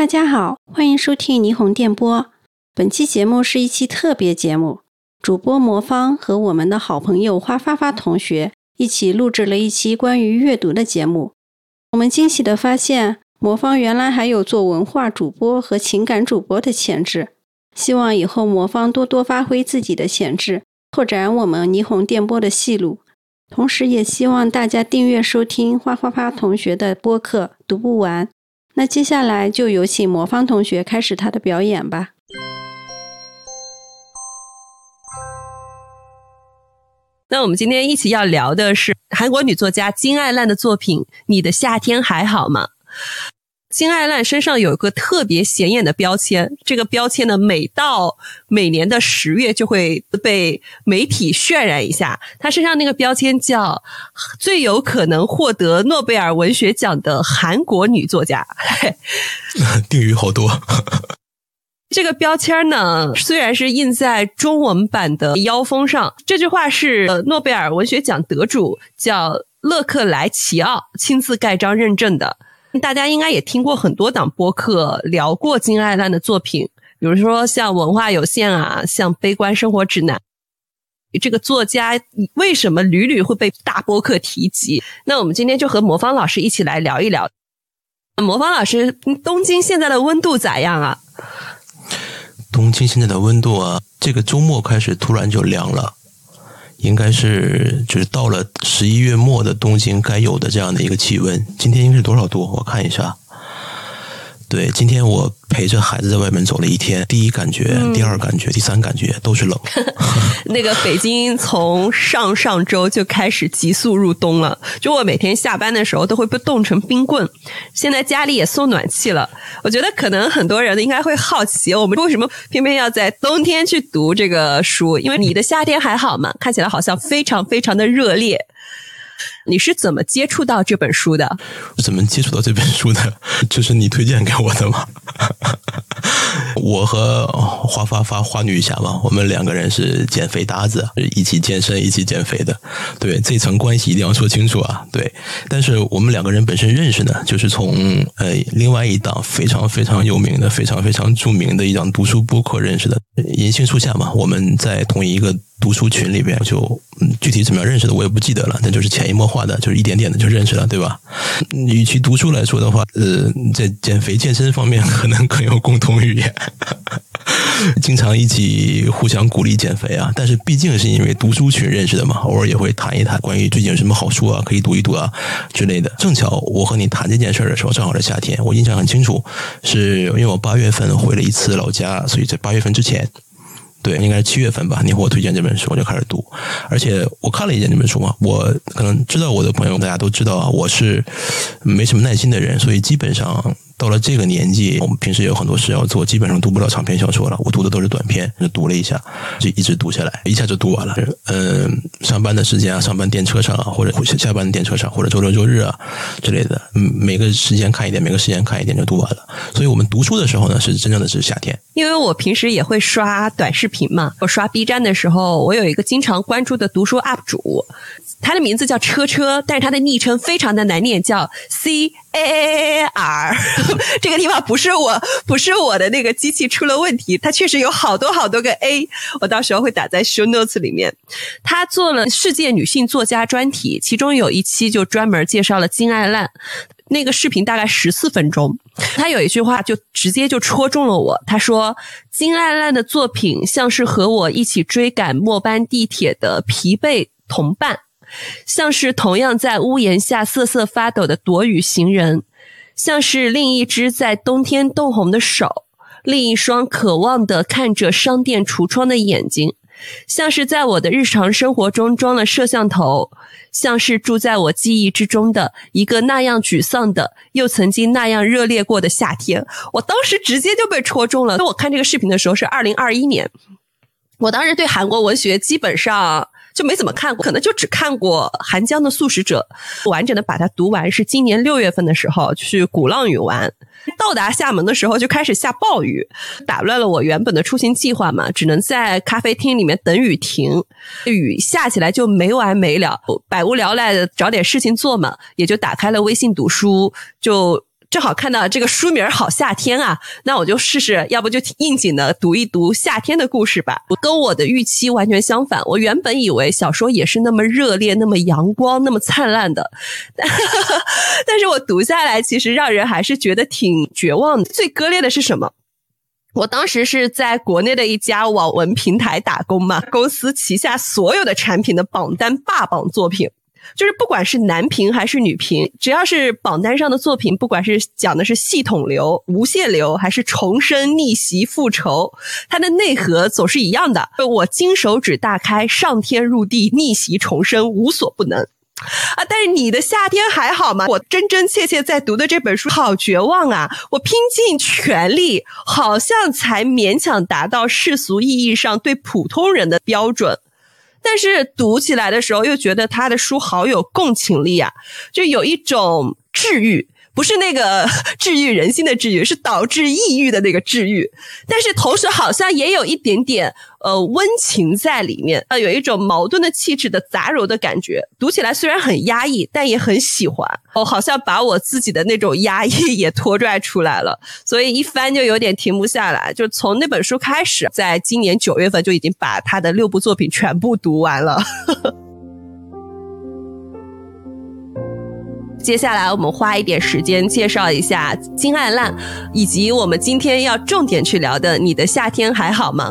大家好，欢迎收听霓虹电波。本期节目是一期特别节目，主播魔方和我们的好朋友花发发同学一起录制了一期关于阅读的节目。我们惊喜的发现，魔方原来还有做文化主播和情感主播的潜质。希望以后魔方多多发挥自己的潜质，拓展我们霓虹电波的戏路。同时，也希望大家订阅收听花花花同学的播客，读不完。那接下来就有请魔方同学开始他的表演吧。那我们今天一起要聊的是韩国女作家金爱烂的作品《你的夏天还好吗》。金爱烂身上有一个特别显眼的标签，这个标签呢，每到每年的十月就会被媒体渲染一下。她身上那个标签叫“最有可能获得诺贝尔文学奖的韩国女作家 ”。定语好多。这个标签呢，虽然是印在中文版的腰封上，这句话是诺贝尔文学奖得主叫勒克莱齐奥亲自盖章认证的。大家应该也听过很多档播客聊过金爱烂的作品，比如说像文化有限啊，像悲观生活指南。这个作家为什么屡屡会被大播客提及？那我们今天就和魔方老师一起来聊一聊。魔方老师，东京现在的温度咋样啊？东京现在的温度啊，这个周末开始突然就凉了。应该是就是到了十一月末的东京该有的这样的一个气温。今天应该是多少度？我看一下。对，今天我陪着孩子在外面走了一天，第一感觉、第二感觉、第三感觉都是冷。那个北京从上上周就开始急速入冬了，就我每天下班的时候都会被冻成冰棍。现在家里也送暖气了，我觉得可能很多人应该会好奇，我们为什么偏偏要在冬天去读这个书？因为你的夏天还好嘛？看起来好像非常非常的热烈。你是怎么接触到这本书的？怎么接触到这本书的？就是你推荐给我的吗？我和花发发花女侠嘛，我们两个人是减肥搭子，一起健身、一起减肥的。对，这层关系一定要说清楚啊。对，但是我们两个人本身认识呢，就是从呃另外一档非常非常有名的、非常非常著名的一档读书播客认识的。银杏树下嘛，我们在同一个。读书群里边就具体怎么样认识的我也不记得了，但就是潜移默化的，就是一点点的就认识了，对吧？与其读书来说的话，呃，在减肥健身方面可能更有共同语言，经常一起互相鼓励减肥啊。但是毕竟是因为读书群认识的嘛，偶尔也会谈一谈关于最近有什么好书啊，可以读一读啊之类的。正巧我和你谈这件事的时候，正好是夏天，我印象很清楚，是因为我八月份回了一次老家，所以在八月份之前。对，应该是七月份吧。你和我推荐这本书，我就开始读。而且我看了一眼这本书嘛，我可能知道我的朋友，大家都知道啊，我是没什么耐心的人，所以基本上。到了这个年纪，我们平时有很多事要做，基本上读不了长篇小说了。我读的都是短篇，就读了一下，就一直读下来，一下就读完了。嗯，上班的时间啊，上班电车上啊，或者下班的电车上，或者周六周日啊之类的，嗯，每个时间看一点，每个时间看一点就读完了。所以我们读书的时候呢，是真正的是夏天。因为我平时也会刷短视频嘛，我刷 B 站的时候，我有一个经常关注的读书 UP 主。他的名字叫车车，但是他的昵称非常的难念，叫 C A A A R。这个地方不是我，不是我的那个机器出了问题，它确实有好多好多个 A，我到时候会打在 show notes 里面。他做了世界女性作家专题，其中有一期就专门介绍了金爱烂，那个视频大概十四分钟。他有一句话就直接就戳中了我，他说：“金爱烂的作品像是和我一起追赶末班地铁的疲惫同伴。”像是同样在屋檐下瑟瑟发抖的躲雨行人，像是另一只在冬天冻红的手，另一双渴望的看着商店橱窗的眼睛，像是在我的日常生活中装了摄像头，像是住在我记忆之中的一个那样沮丧的又曾经那样热烈过的夏天。我当时直接就被戳中了。我看这个视频的时候是二零二一年，我当时对韩国文学基本上。就没怎么看过，可能就只看过寒江的《素食者》，完整的把它读完是今年六月份的时候去鼓浪屿玩，到达厦门的时候就开始下暴雨，打乱了我原本的出行计划嘛，只能在咖啡厅里面等雨停，雨下起来就没完没了，百无聊赖的找点事情做嘛，也就打开了微信读书就。正好看到这个书名好夏天啊，那我就试试，要不就应景的读一读夏天的故事吧。跟我的预期完全相反，我原本以为小说也是那么热烈、那么阳光、那么灿烂的，但是我读下来，其实让人还是觉得挺绝望的。最割裂的是什么？我当时是在国内的一家网文平台打工嘛，公司旗下所有的产品的榜单霸榜作品。就是不管是男频还是女频，只要是榜单上的作品，不管是讲的是系统流、无限流，还是重生、逆袭、复仇，它的内核总是一样的。我金手指大开，上天入地，逆袭重生，无所不能啊！但是你的夏天还好吗？我真真切切在读的这本书，好绝望啊！我拼尽全力，好像才勉强达到世俗意义上对普通人的标准。但是读起来的时候，又觉得他的书好有共情力啊，就有一种治愈。不是那个 治愈人心的治愈，是导致抑郁的那个治愈。但是同时好像也有一点点呃温情在里面，呃有一种矛盾的气质的杂糅的感觉。读起来虽然很压抑，但也很喜欢。哦好像把我自己的那种压抑也拖拽出来了，所以一翻就有点停不下来。就从那本书开始，在今年九月份就已经把他的六部作品全部读完了。接下来，我们花一点时间介绍一下金爱烂，以及我们今天要重点去聊的《你的夏天还好吗》。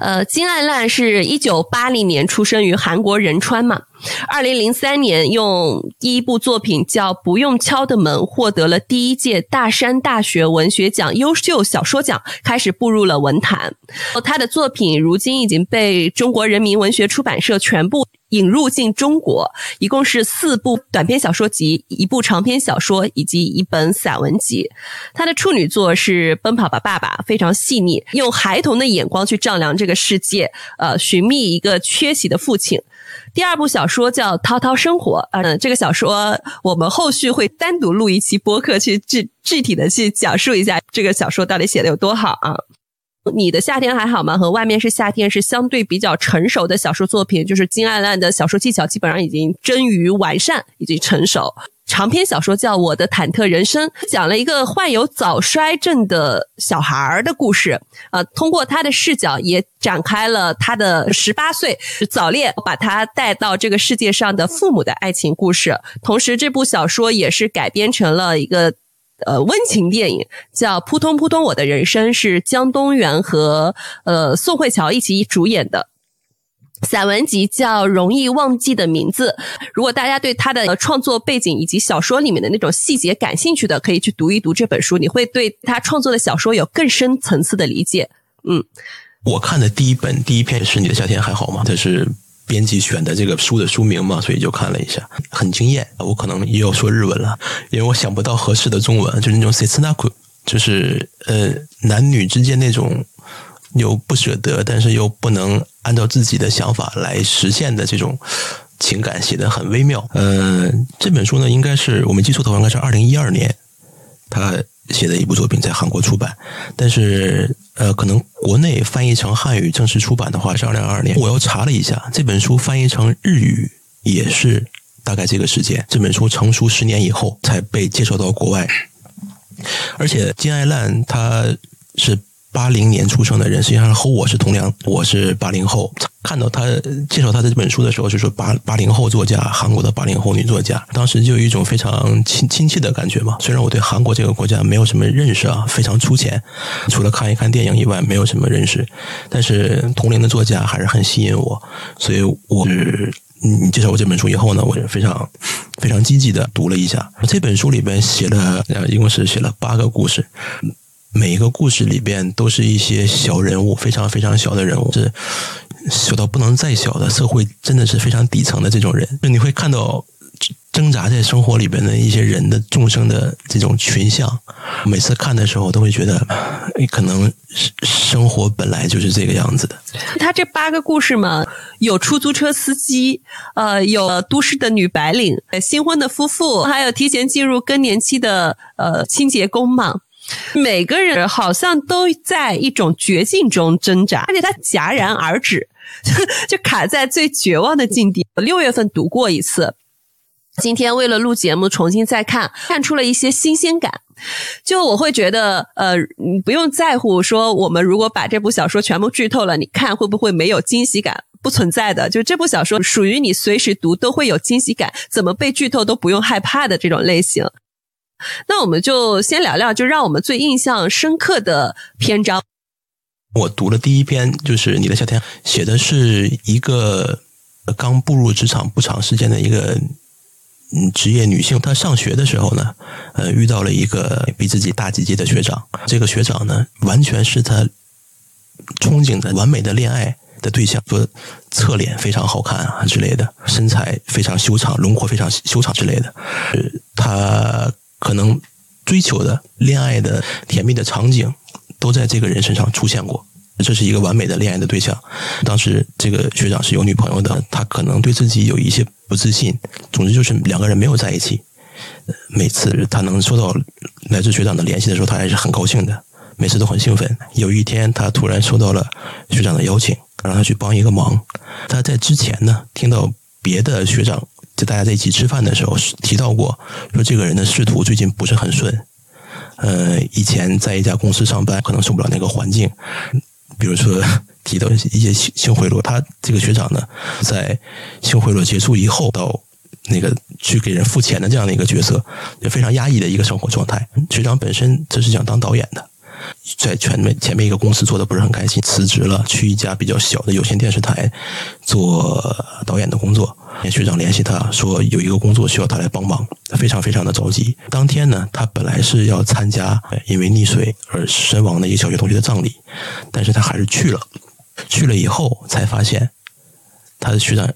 呃，金爱烂是一九八零年出生于韩国仁川嘛，二零零三年用第一部作品叫《不用敲的门》获得了第一届大山大学文学奖优秀小说奖，开始步入了文坛。他的作品如今已经被中国人民文学出版社全部。引入进中国，一共是四部短篇小说集，一部长篇小说以及一本散文集。他的处女作是《奔跑吧，爸爸》，非常细腻，用孩童的眼光去丈量这个世界，呃，寻觅一个缺席的父亲。第二部小说叫《涛涛生活》，嗯，这个小说我们后续会单独录一期播客，去具具体的去讲述一下这个小说到底写的有多好啊。你的夏天还好吗？和外面是夏天是相对比较成熟的小说作品，就是金爱烂的小说技巧基本上已经臻于完善，已经成熟。长篇小说叫《我的忐忑人生》，讲了一个患有早衰症的小孩儿的故事。呃，通过他的视角，也展开了他的十八岁早恋把他带到这个世界上的父母的爱情故事。同时，这部小说也是改编成了一个。呃，温情电影叫《扑通扑通我的人生》，是江东元和呃宋慧乔一起主演的。散文集叫《容易忘记的名字》。如果大家对他的创作背景以及小说里面的那种细节感兴趣的，可以去读一读这本书，你会对他创作的小说有更深层次的理解。嗯，我看的第一本第一篇是《你的夏天还好吗》，它是。编辑选的这个书的书名嘛，所以就看了一下，很惊艳。我可能又要说日文了，因为我想不到合适的中文，就是那种 “setsnaku”，就是呃男女之间那种又不舍得，但是又不能按照自己的想法来实现的这种情感，写的很微妙。呃，这本书呢，应该是我没记错的话，应该是二零一二年它写的一部作品，在韩国出版，但是。呃，可能国内翻译成汉语正式出版的话是二零二二年。我又查了一下，这本书翻译成日语也是大概这个时间。这本书成熟十年以后才被介绍到国外，而且金爱烂他是。八零年出生的人，实际上和我是同龄，我是八零后。看到他介绍他的这本书的时候，就说八八零后作家，韩国的八零后女作家，当时就有一种非常亲亲切的感觉嘛。虽然我对韩国这个国家没有什么认识啊，非常粗浅，除了看一看电影以外，没有什么认识。但是同龄的作家还是很吸引我，所以我是你介绍我这本书以后呢，我就非常非常积极的读了一下。这本书里边写了，一共是写了八个故事。每一个故事里边都是一些小人物，非常非常小的人物，是小到不能再小的社会，真的是非常底层的这种人。就你会看到挣扎在生活里边的一些人的众生的这种群像。每次看的时候，都会觉得，可能生活本来就是这个样子的。他这八个故事嘛，有出租车司机，呃，有都市的女白领，新婚的夫妇，还有提前进入更年期的呃清洁工嘛。每个人好像都在一种绝境中挣扎，而且他戛然而止，就卡在最绝望的境地。六月份读过一次，今天为了录节目，重新再看，看出了一些新鲜感。就我会觉得，呃，你不用在乎说我们如果把这部小说全部剧透了，你看会不会没有惊喜感？不存在的，就这部小说属于你随时读都会有惊喜感，怎么被剧透都不用害怕的这种类型。那我们就先聊聊，就让我们最印象深刻的篇章。我读了第一篇，就是《你的夏天》，写的是一个刚步入职场不长时间的一个嗯职业女性，她上学的时候呢，呃，遇到了一个比自己大几届的学长。这个学长呢，完全是她憧憬的完美的恋爱的对象，说侧脸非常好看啊之类的，身材非常修长，轮廓非常修长之类的。呃，可能追求的恋爱的甜蜜的场景。都在这个人身上出现过，这是一个完美的恋爱的对象。当时这个学长是有女朋友的，他可能对自己有一些不自信。总之就是两个人没有在一起。每次他能收到来自学长的联系的时候，他还是很高兴的，每次都很兴奋。有一天，他突然收到了学长的邀请，让他去帮一个忙。他在之前呢，听到别的学长就大家在一起吃饭的时候提到过，说这个人的仕途最近不是很顺。呃，以前在一家公司上班，可能受不了那个环境。比如说提到一些性性贿赂，他这个学长呢，在性贿赂结束以后，到那个去给人付钱的这样的一个角色，就非常压抑的一个生活状态。学长本身这是想当导演的，在前面前面一个公司做的不是很开心，辞职了，去一家比较小的有线电视台做导演的工作。学长联系他说有一个工作需要他来帮忙，非常非常的着急。当天呢，他本来是要参加因为溺水而身亡的一个小学同学的葬礼，但是他还是去了。去了以后才发现，他的学长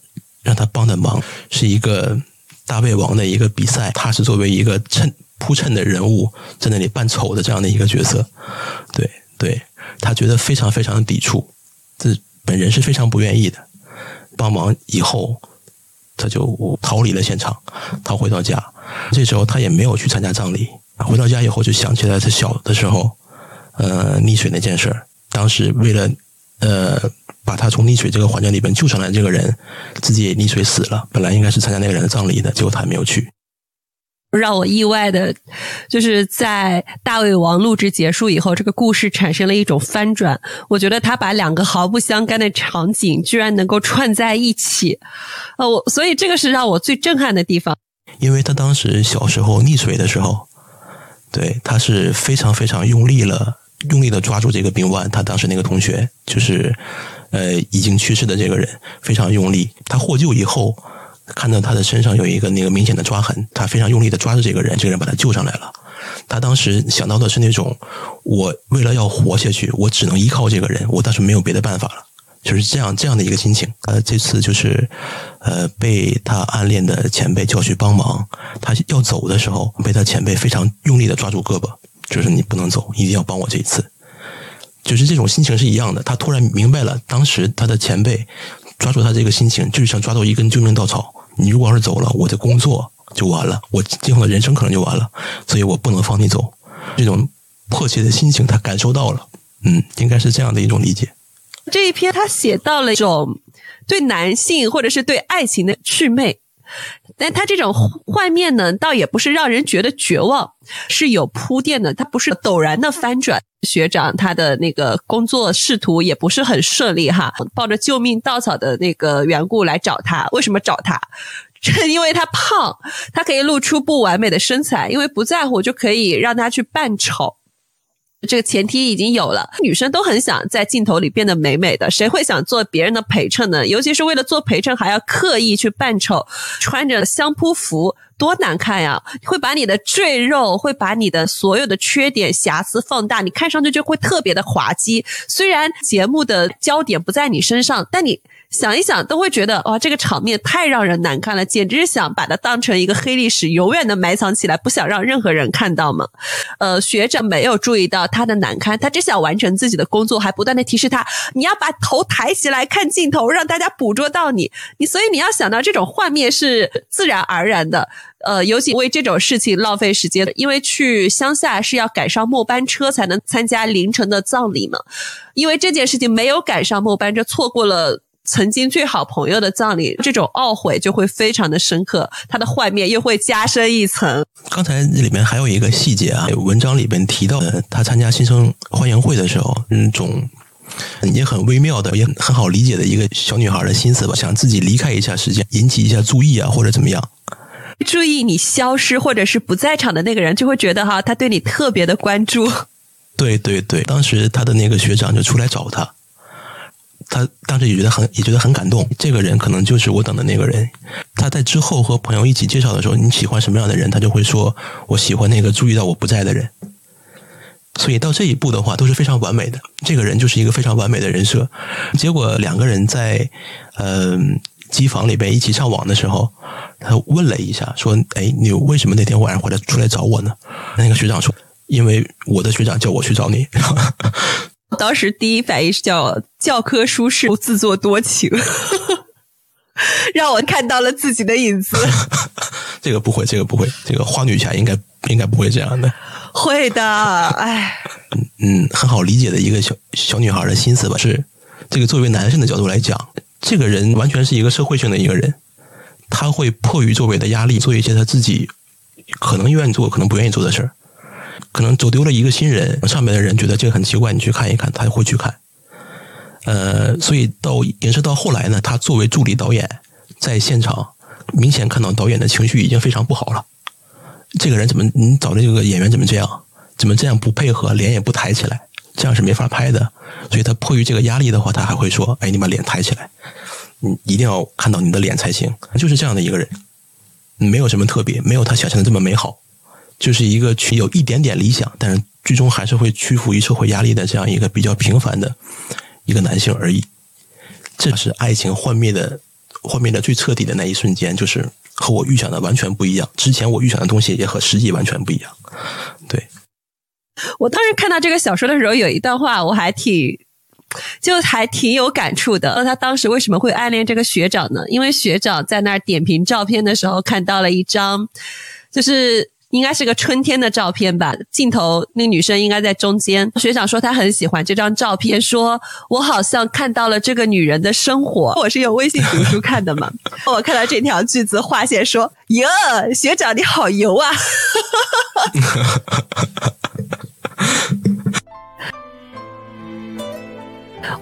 让他帮的忙是一个大胃王的一个比赛，他是作为一个衬铺衬的人物在那里扮丑的这样的一个角色。对对，他觉得非常非常的抵触，这本人是非常不愿意的。帮忙以后。他就逃离了现场，逃回到家。这时候他也没有去参加葬礼。回到家以后，就想起来他小的时候，呃，溺水那件事儿。当时为了呃把他从溺水这个环境里边救上来，这个人自己也溺水死了。本来应该是参加那个人的葬礼的，结果他没有去。让我意外的，就是在大胃王录制结束以后，这个故事产生了一种翻转。我觉得他把两个毫不相干的场景居然能够串在一起，呃，我所以这个是让我最震撼的地方。因为他当时小时候溺水的时候，对他是非常非常用力了，用力的抓住这个冰腕。他当时那个同学就是呃已经去世的这个人，非常用力。他获救以后。看到他的身上有一个那个明显的抓痕，他非常用力的抓着这个人，这个人把他救上来了。他当时想到的是那种，我为了要活下去，我只能依靠这个人，我当时没有别的办法了，就是这样这样的一个心情。呃，这次就是呃被他暗恋的前辈叫去帮忙，他要走的时候，被他前辈非常用力的抓住胳膊，就是你不能走，一定要帮我这一次。就是这种心情是一样的。他突然明白了，当时他的前辈抓住他这个心情，就是想抓住一根救命稻草。你如果要是走了，我的工作就完了，我今后的人生可能就完了，所以我不能放你走。这种迫切的心情，他感受到了，嗯，应该是这样的一种理解。这一篇他写到了一种对男性或者是对爱情的祛魅，但他这种幻灭呢，倒也不是让人觉得绝望，是有铺垫的，他不是陡然的翻转。学长他的那个工作仕途也不是很顺利哈，抱着救命稻草的那个缘故来找他。为什么找他？正因为他胖，他可以露出不完美的身材，因为不在乎就可以让他去扮丑。这个前提已经有了，女生都很想在镜头里变得美美的，谁会想做别人的陪衬呢？尤其是为了做陪衬，还要刻意去扮丑，穿着相扑服，多难看呀！会把你的赘肉，会把你的所有的缺点瑕疵放大，你看上去就会特别的滑稽。虽然节目的焦点不在你身上，但你。想一想都会觉得哇，这个场面太让人难看了，简直是想把它当成一个黑历史，永远的埋藏起来，不想让任何人看到嘛。呃，学长没有注意到他的难堪，他只想完成自己的工作，还不断的提示他，你要把头抬起来看镜头，让大家捕捉到你。你所以你要想到这种画面是自然而然的。呃，尤其为这种事情浪费时间，因为去乡下是要赶上末班车才能参加凌晨的葬礼嘛。因为这件事情没有赶上末班车，错过了。曾经最好朋友的葬礼，这种懊悔就会非常的深刻，他的幻灭又会加深一层。刚才里面还有一个细节啊，文章里边提到，他参加新生欢迎会的时候，那种也很微妙的，也很好理解的一个小女孩的心思吧，想自己离开一下时间，引起一下注意啊，或者怎么样。注意你消失或者是不在场的那个人，就会觉得哈，他对你特别的关注。对对对，当时他的那个学长就出来找他。他当时也觉得很也觉得很感动，这个人可能就是我等的那个人。他在之后和朋友一起介绍的时候，你喜欢什么样的人，他就会说我喜欢那个注意到我不在的人。所以到这一步的话都是非常完美的，这个人就是一个非常完美的人设。结果两个人在呃机房里边一起上网的时候，他问了一下，说：“哎，你为什么那天晚上回来出来找我呢？”那个学长说：“因为我的学长叫我去找你。”当时第一反应是叫教科书式自作多情，让我看到了自己的影子。这个不会，这个不会，这个花女侠应该应该不会这样的。会的，哎，嗯，很好理解的一个小小女孩的心思吧？是这个作为男生的角度来讲，这个人完全是一个社会性的一个人，他会迫于周围的压力做一些他自己可能愿意做，可能不愿意做的事儿。可能走丢了一个新人，上面的人觉得这个很奇怪，你去看一看，他会去看。呃，所以到延伸到后来呢，他作为助理导演在现场，明显看到导演的情绪已经非常不好了。这个人怎么你找的这个演员怎么这样？怎么这样不配合，脸也不抬起来，这样是没法拍的。所以他迫于这个压力的话，他还会说：“哎，你把脸抬起来，你一定要看到你的脸才行。”就是这样的一个人，没有什么特别，没有他想象的这么美好。就是一个去有一点点理想，但是最终还是会屈服于社会压力的这样一个比较平凡的一个男性而已。这是爱情幻灭的幻灭的最彻底的那一瞬间，就是和我预想的完全不一样。之前我预想的东西也和实际完全不一样。对，我当时看到这个小说的时候，有一段话我还挺就还挺有感触的。那他当时为什么会暗恋这个学长呢？因为学长在那儿点评照片的时候，看到了一张，就是。应该是个春天的照片吧，镜头那女生应该在中间。学长说他很喜欢这张照片，说我好像看到了这个女人的生活。我是用微信读书看的嘛，我看到这条句子划线说：“哟，学长你好油啊！”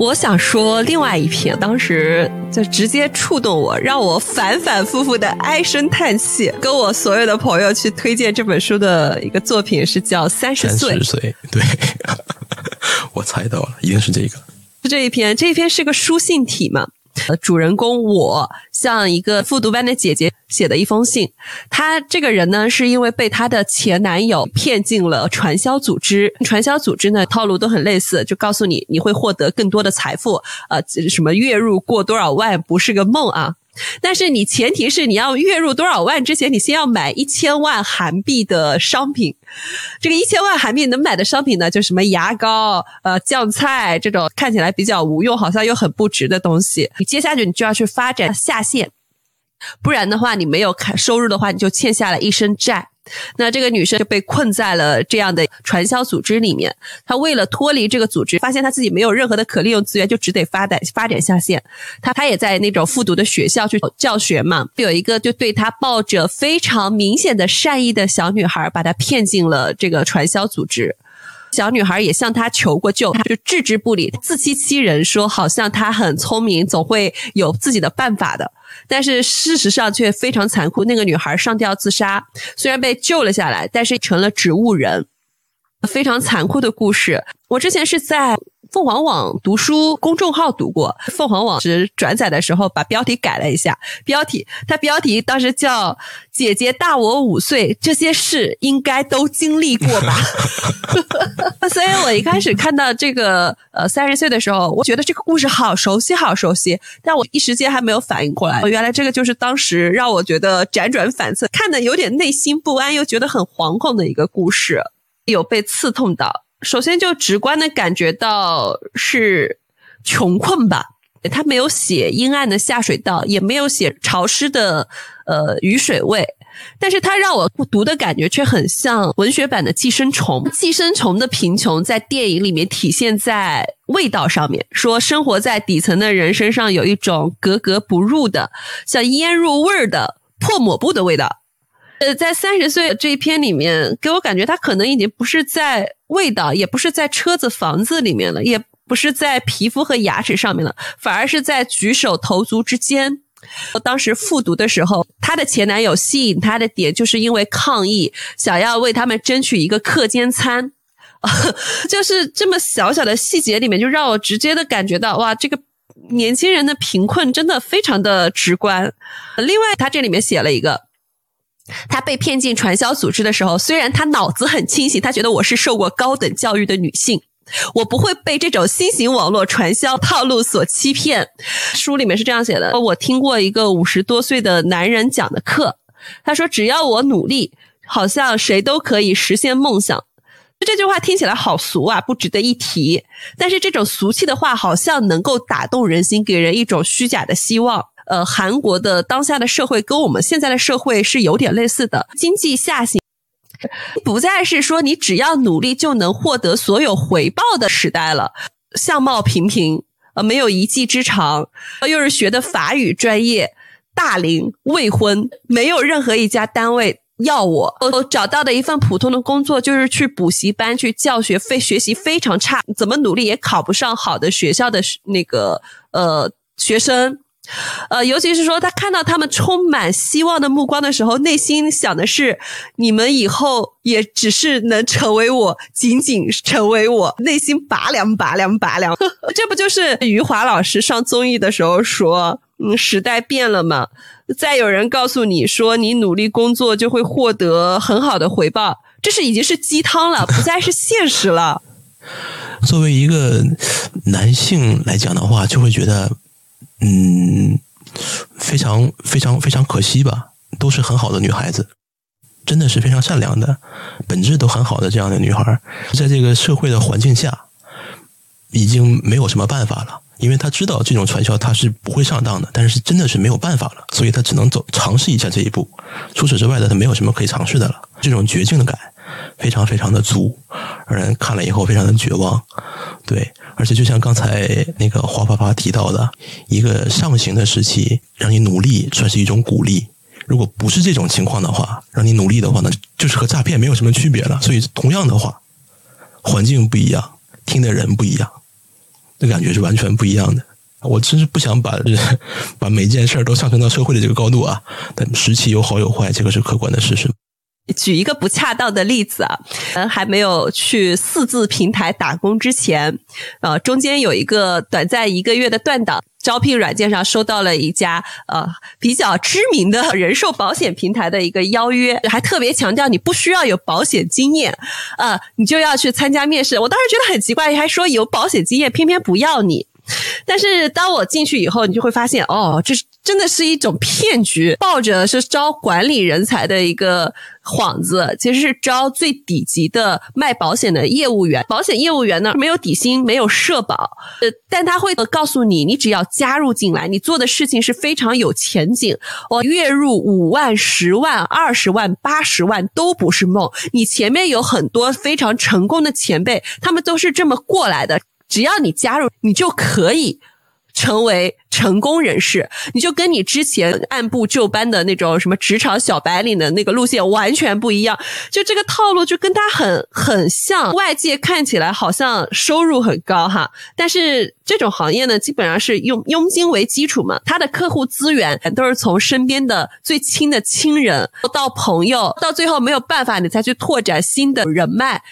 我想说另外一篇，当时就直接触动我，让我反反复复的唉声叹气。跟我所有的朋友去推荐这本书的一个作品是叫《三十岁》。三十岁，对，我猜到了，一定是这个。是这一篇，这一篇是个书信体嘛？呃，主人公我像一个复读班的姐姐写的一封信。她这个人呢，是因为被她的前男友骗进了传销组织。传销组织呢，套路都很类似，就告诉你你会获得更多的财富，呃，什么月入过多少万不是个梦啊。但是你前提是你要月入多少万之前，你先要买一千万韩币的商品。这个一千万韩币能买的商品呢，就什么牙膏、呃酱菜这种看起来比较无用，好像又很不值的东西。你接下去你就要去发展下线，不然的话你没有看收入的话，你就欠下了一身债。那这个女生就被困在了这样的传销组织里面。她为了脱离这个组织，发现她自己没有任何的可利用资源，就只得发展发展下线。她她也在那种复读的学校去教学嘛。有一个就对她抱着非常明显的善意的小女孩，把她骗进了这个传销组织。小女孩也向他求过救，他就置之不理，自欺欺人，说好像他很聪明，总会有自己的办法的。但是事实上却非常残酷，那个女孩上吊自杀，虽然被救了下来，但是成了植物人，非常残酷的故事。我之前是在。凤凰网读书公众号读过，凤凰网是转载的时候把标题改了一下，标题它标题当时叫“姐姐大我五岁，这些事应该都经历过吧”，所以我一开始看到这个呃三十岁的时候，我觉得这个故事好熟悉，好熟悉，但我一时间还没有反应过来，原来这个就是当时让我觉得辗转反侧，看的有点内心不安，又觉得很惶恐的一个故事，有被刺痛到。首先就直观的感觉到是穷困吧，他没有写阴暗的下水道，也没有写潮湿的呃雨水味，但是他让我读的感觉却很像文学版的《寄生虫》。寄生虫的贫穷在电影里面体现在味道上面，说生活在底层的人身上有一种格格不入的、像腌入味儿的破抹布的味道。呃，在三十岁这一篇里面，给我感觉他可能已经不是在味道，也不是在车子、房子里面了，也不是在皮肤和牙齿上面了，反而是在举手投足之间。我当时复读的时候，她的前男友吸引她的点，就是因为抗议，想要为他们争取一个课间餐，就是这么小小的细节里面，就让我直接的感觉到，哇，这个年轻人的贫困真的非常的直观。另外，他这里面写了一个。他被骗进传销组织的时候，虽然他脑子很清醒，他觉得我是受过高等教育的女性，我不会被这种新型网络传销套路所欺骗。书里面是这样写的：我听过一个五十多岁的男人讲的课，他说：“只要我努力，好像谁都可以实现梦想。”这句话听起来好俗啊，不值得一提。但是这种俗气的话，好像能够打动人心，给人一种虚假的希望。呃，韩国的当下的社会跟我们现在的社会是有点类似的，经济下行不再是说你只要努力就能获得所有回报的时代了。相貌平平，呃，没有一技之长，又是学的法语专业，大龄未婚，没有任何一家单位要我。我找到的一份普通的工作就是去补习班去教学，非学习非常差，怎么努力也考不上好的学校的那个呃学生。呃，尤其是说他看到他们充满希望的目光的时候，内心想的是：你们以后也只是能成为我，仅仅成为我，内心拔凉拔凉拔凉。这不就是余华老师上综艺的时候说：“嗯，时代变了嘛，再有人告诉你说你努力工作就会获得很好的回报，这是已经是鸡汤了，不再是现实了。”作为一个男性来讲的话，就会觉得。嗯，非常非常非常可惜吧，都是很好的女孩子，真的是非常善良的，本质都很好的这样的女孩，在这个社会的环境下，已经没有什么办法了，因为她知道这种传销她是不会上当的，但是真的是没有办法了，所以她只能走尝试一下这一步，除此之外的她没有什么可以尝试的了，这种绝境的感非常非常的足，让人看了以后非常的绝望，对。而且，就像刚才那个花发发提到的，一个上行的时期，让你努力算是一种鼓励。如果不是这种情况的话，让你努力的话呢，就是和诈骗没有什么区别了。所以，同样的话，环境不一样，听的人不一样，那感觉是完全不一样的。我真是不想把把每件事儿都上升到社会的这个高度啊。但时期有好有坏，这个是客观的事实。举一个不恰当的例子啊，嗯，还没有去四字平台打工之前，呃，中间有一个短暂一个月的断档，招聘软件上收到了一家呃比较知名的人寿保险平台的一个邀约，还特别强调你不需要有保险经验，呃，你就要去参加面试。我当时觉得很奇怪，还说有保险经验，偏偏不要你。但是当我进去以后，你就会发现，哦，这是真的是一种骗局，抱着是招管理人才的一个幌子，其实是招最底级的卖保险的业务员。保险业务员呢，没有底薪，没有社保，呃，但他会告诉你，你只要加入进来，你做的事情是非常有前景，哦，月入五万、十万、二十万、八十万都不是梦。你前面有很多非常成功的前辈，他们都是这么过来的。只要你加入，你就可以成为成功人士。你就跟你之前按部就班的那种什么职场小白领的那个路线完全不一样。就这个套路就跟他很很像。外界看起来好像收入很高哈，但是这种行业呢，基本上是用佣金为基础嘛。他的客户资源都是从身边的最亲的亲人到朋友，到最后没有办法，你才去拓展新的人脉。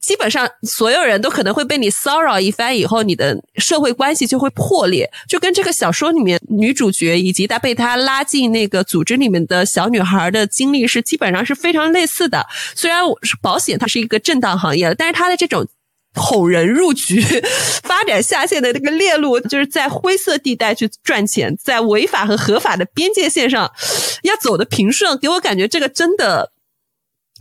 基本上所有人都可能会被你骚扰一番，以后你的社会关系就会破裂，就跟这个小说里面女主角以及她被他拉进那个组织里面的小女孩的经历是基本上是非常类似的。虽然保险它是一个正当行业，但是它的这种哄人入局、发展下线的那个链路，就是在灰色地带去赚钱，在违法和合法的边界线上要走的平顺，给我感觉这个真的。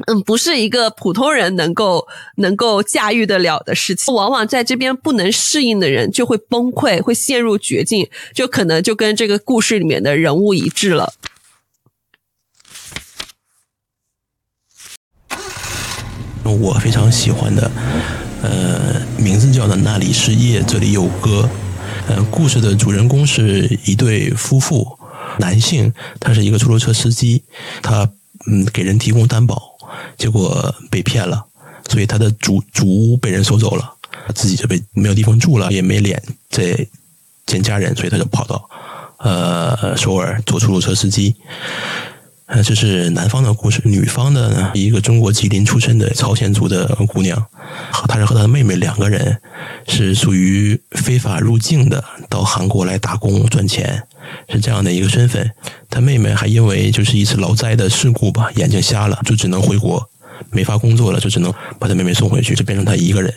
嗯，不是一个普通人能够能够驾驭得了的事情。往往在这边不能适应的人，就会崩溃，会陷入绝境，就可能就跟这个故事里面的人物一致了。我非常喜欢的，呃，名字叫的《那里是夜，这里有歌》。呃，故事的主人公是一对夫妇，男性，他是一个出租车司机，他嗯，给人提供担保。结果被骗了，所以他的主主屋被人收走了，自己就被没有地方住了，也没脸再见家人，所以他就跑到呃首尔做出租车司机。呃，这是男方的故事，女方的呢，一个中国吉林出身的朝鲜族的姑娘，她是和她的妹妹两个人，是属于非法入境的，到韩国来打工赚钱，是这样的一个身份。她妹妹还因为就是一次劳灾的事故吧，眼睛瞎了，就只能回国，没法工作了，就只能把她妹妹送回去，就变成她一个人，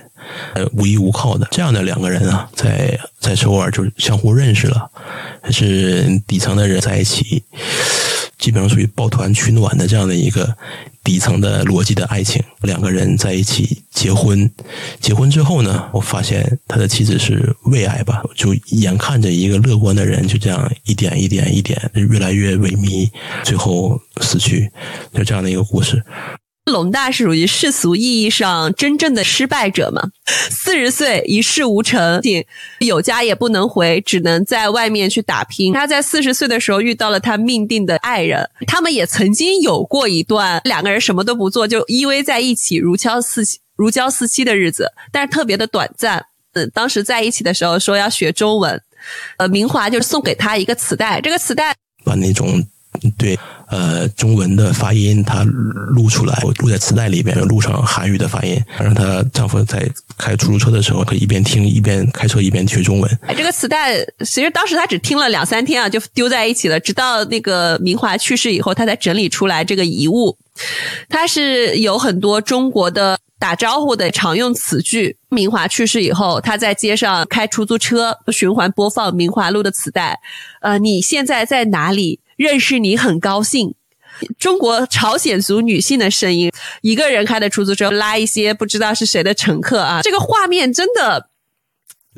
呃，无依无靠的。这样的两个人啊，在在首尔就相互认识了，是底层的人在一起。基本上属于抱团取暖的这样的一个底层的逻辑的爱情，两个人在一起结婚，结婚之后呢，我发现他的妻子是胃癌吧，就眼看着一个乐观的人就这样一点一点一点越来越萎靡，最后死去，就这样的一个故事。龙大是属于世俗意义上真正的失败者嘛？四十岁一事无成，有家也不能回，只能在外面去打拼。他在四十岁的时候遇到了他命定的爱人，他们也曾经有过一段两个人什么都不做就依偎在一起如胶似如胶似漆的日子，但是特别的短暂。嗯，当时在一起的时候说要学中文，呃，明华就送给他一个磁带，这个磁带把那种。对，呃，中文的发音她录出来，我录在磁带里边，录上韩语的发音，让她丈夫在开出租车的时候可以一边听一边开车一边学中文。这个磁带其实当时她只听了两三天啊，就丢在一起了。直到那个明华去世以后，她才整理出来这个遗物。它是有很多中国的打招呼的常用词句。明华去世以后，他在街上开出租车，循环播放明华录的磁带。呃，你现在在哪里？认识你很高兴，中国朝鲜族女性的声音，一个人开的出租车拉一些不知道是谁的乘客啊，这个画面真的，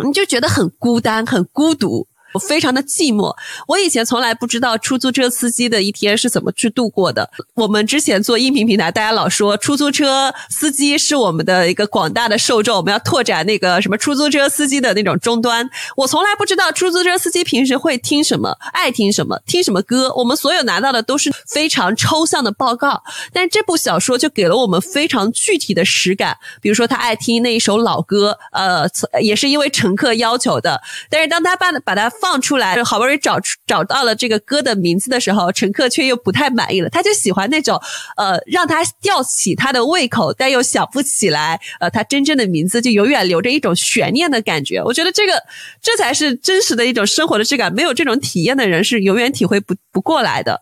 你就觉得很孤单，很孤独。我非常的寂寞。我以前从来不知道出租车司机的一天是怎么去度过的。我们之前做音频平台，大家老说出租车司机是我们的一个广大的受众，我们要拓展那个什么出租车司机的那种终端。我从来不知道出租车司机平时会听什么，爱听什么，听什么歌。我们所有拿到的都是非常抽象的报告，但这部小说就给了我们非常具体的实感。比如说他爱听那一首老歌，呃，也是因为乘客要求的。但是当他把把它放出来，好不容易找出找到了这个歌的名字的时候，乘客却又不太满意了。他就喜欢那种，呃，让他吊起他的胃口，但又想不起来，呃，他真正的名字，就永远留着一种悬念的感觉。我觉得这个，这才是真实的一种生活的质感。没有这种体验的人，是永远体会不不过来的。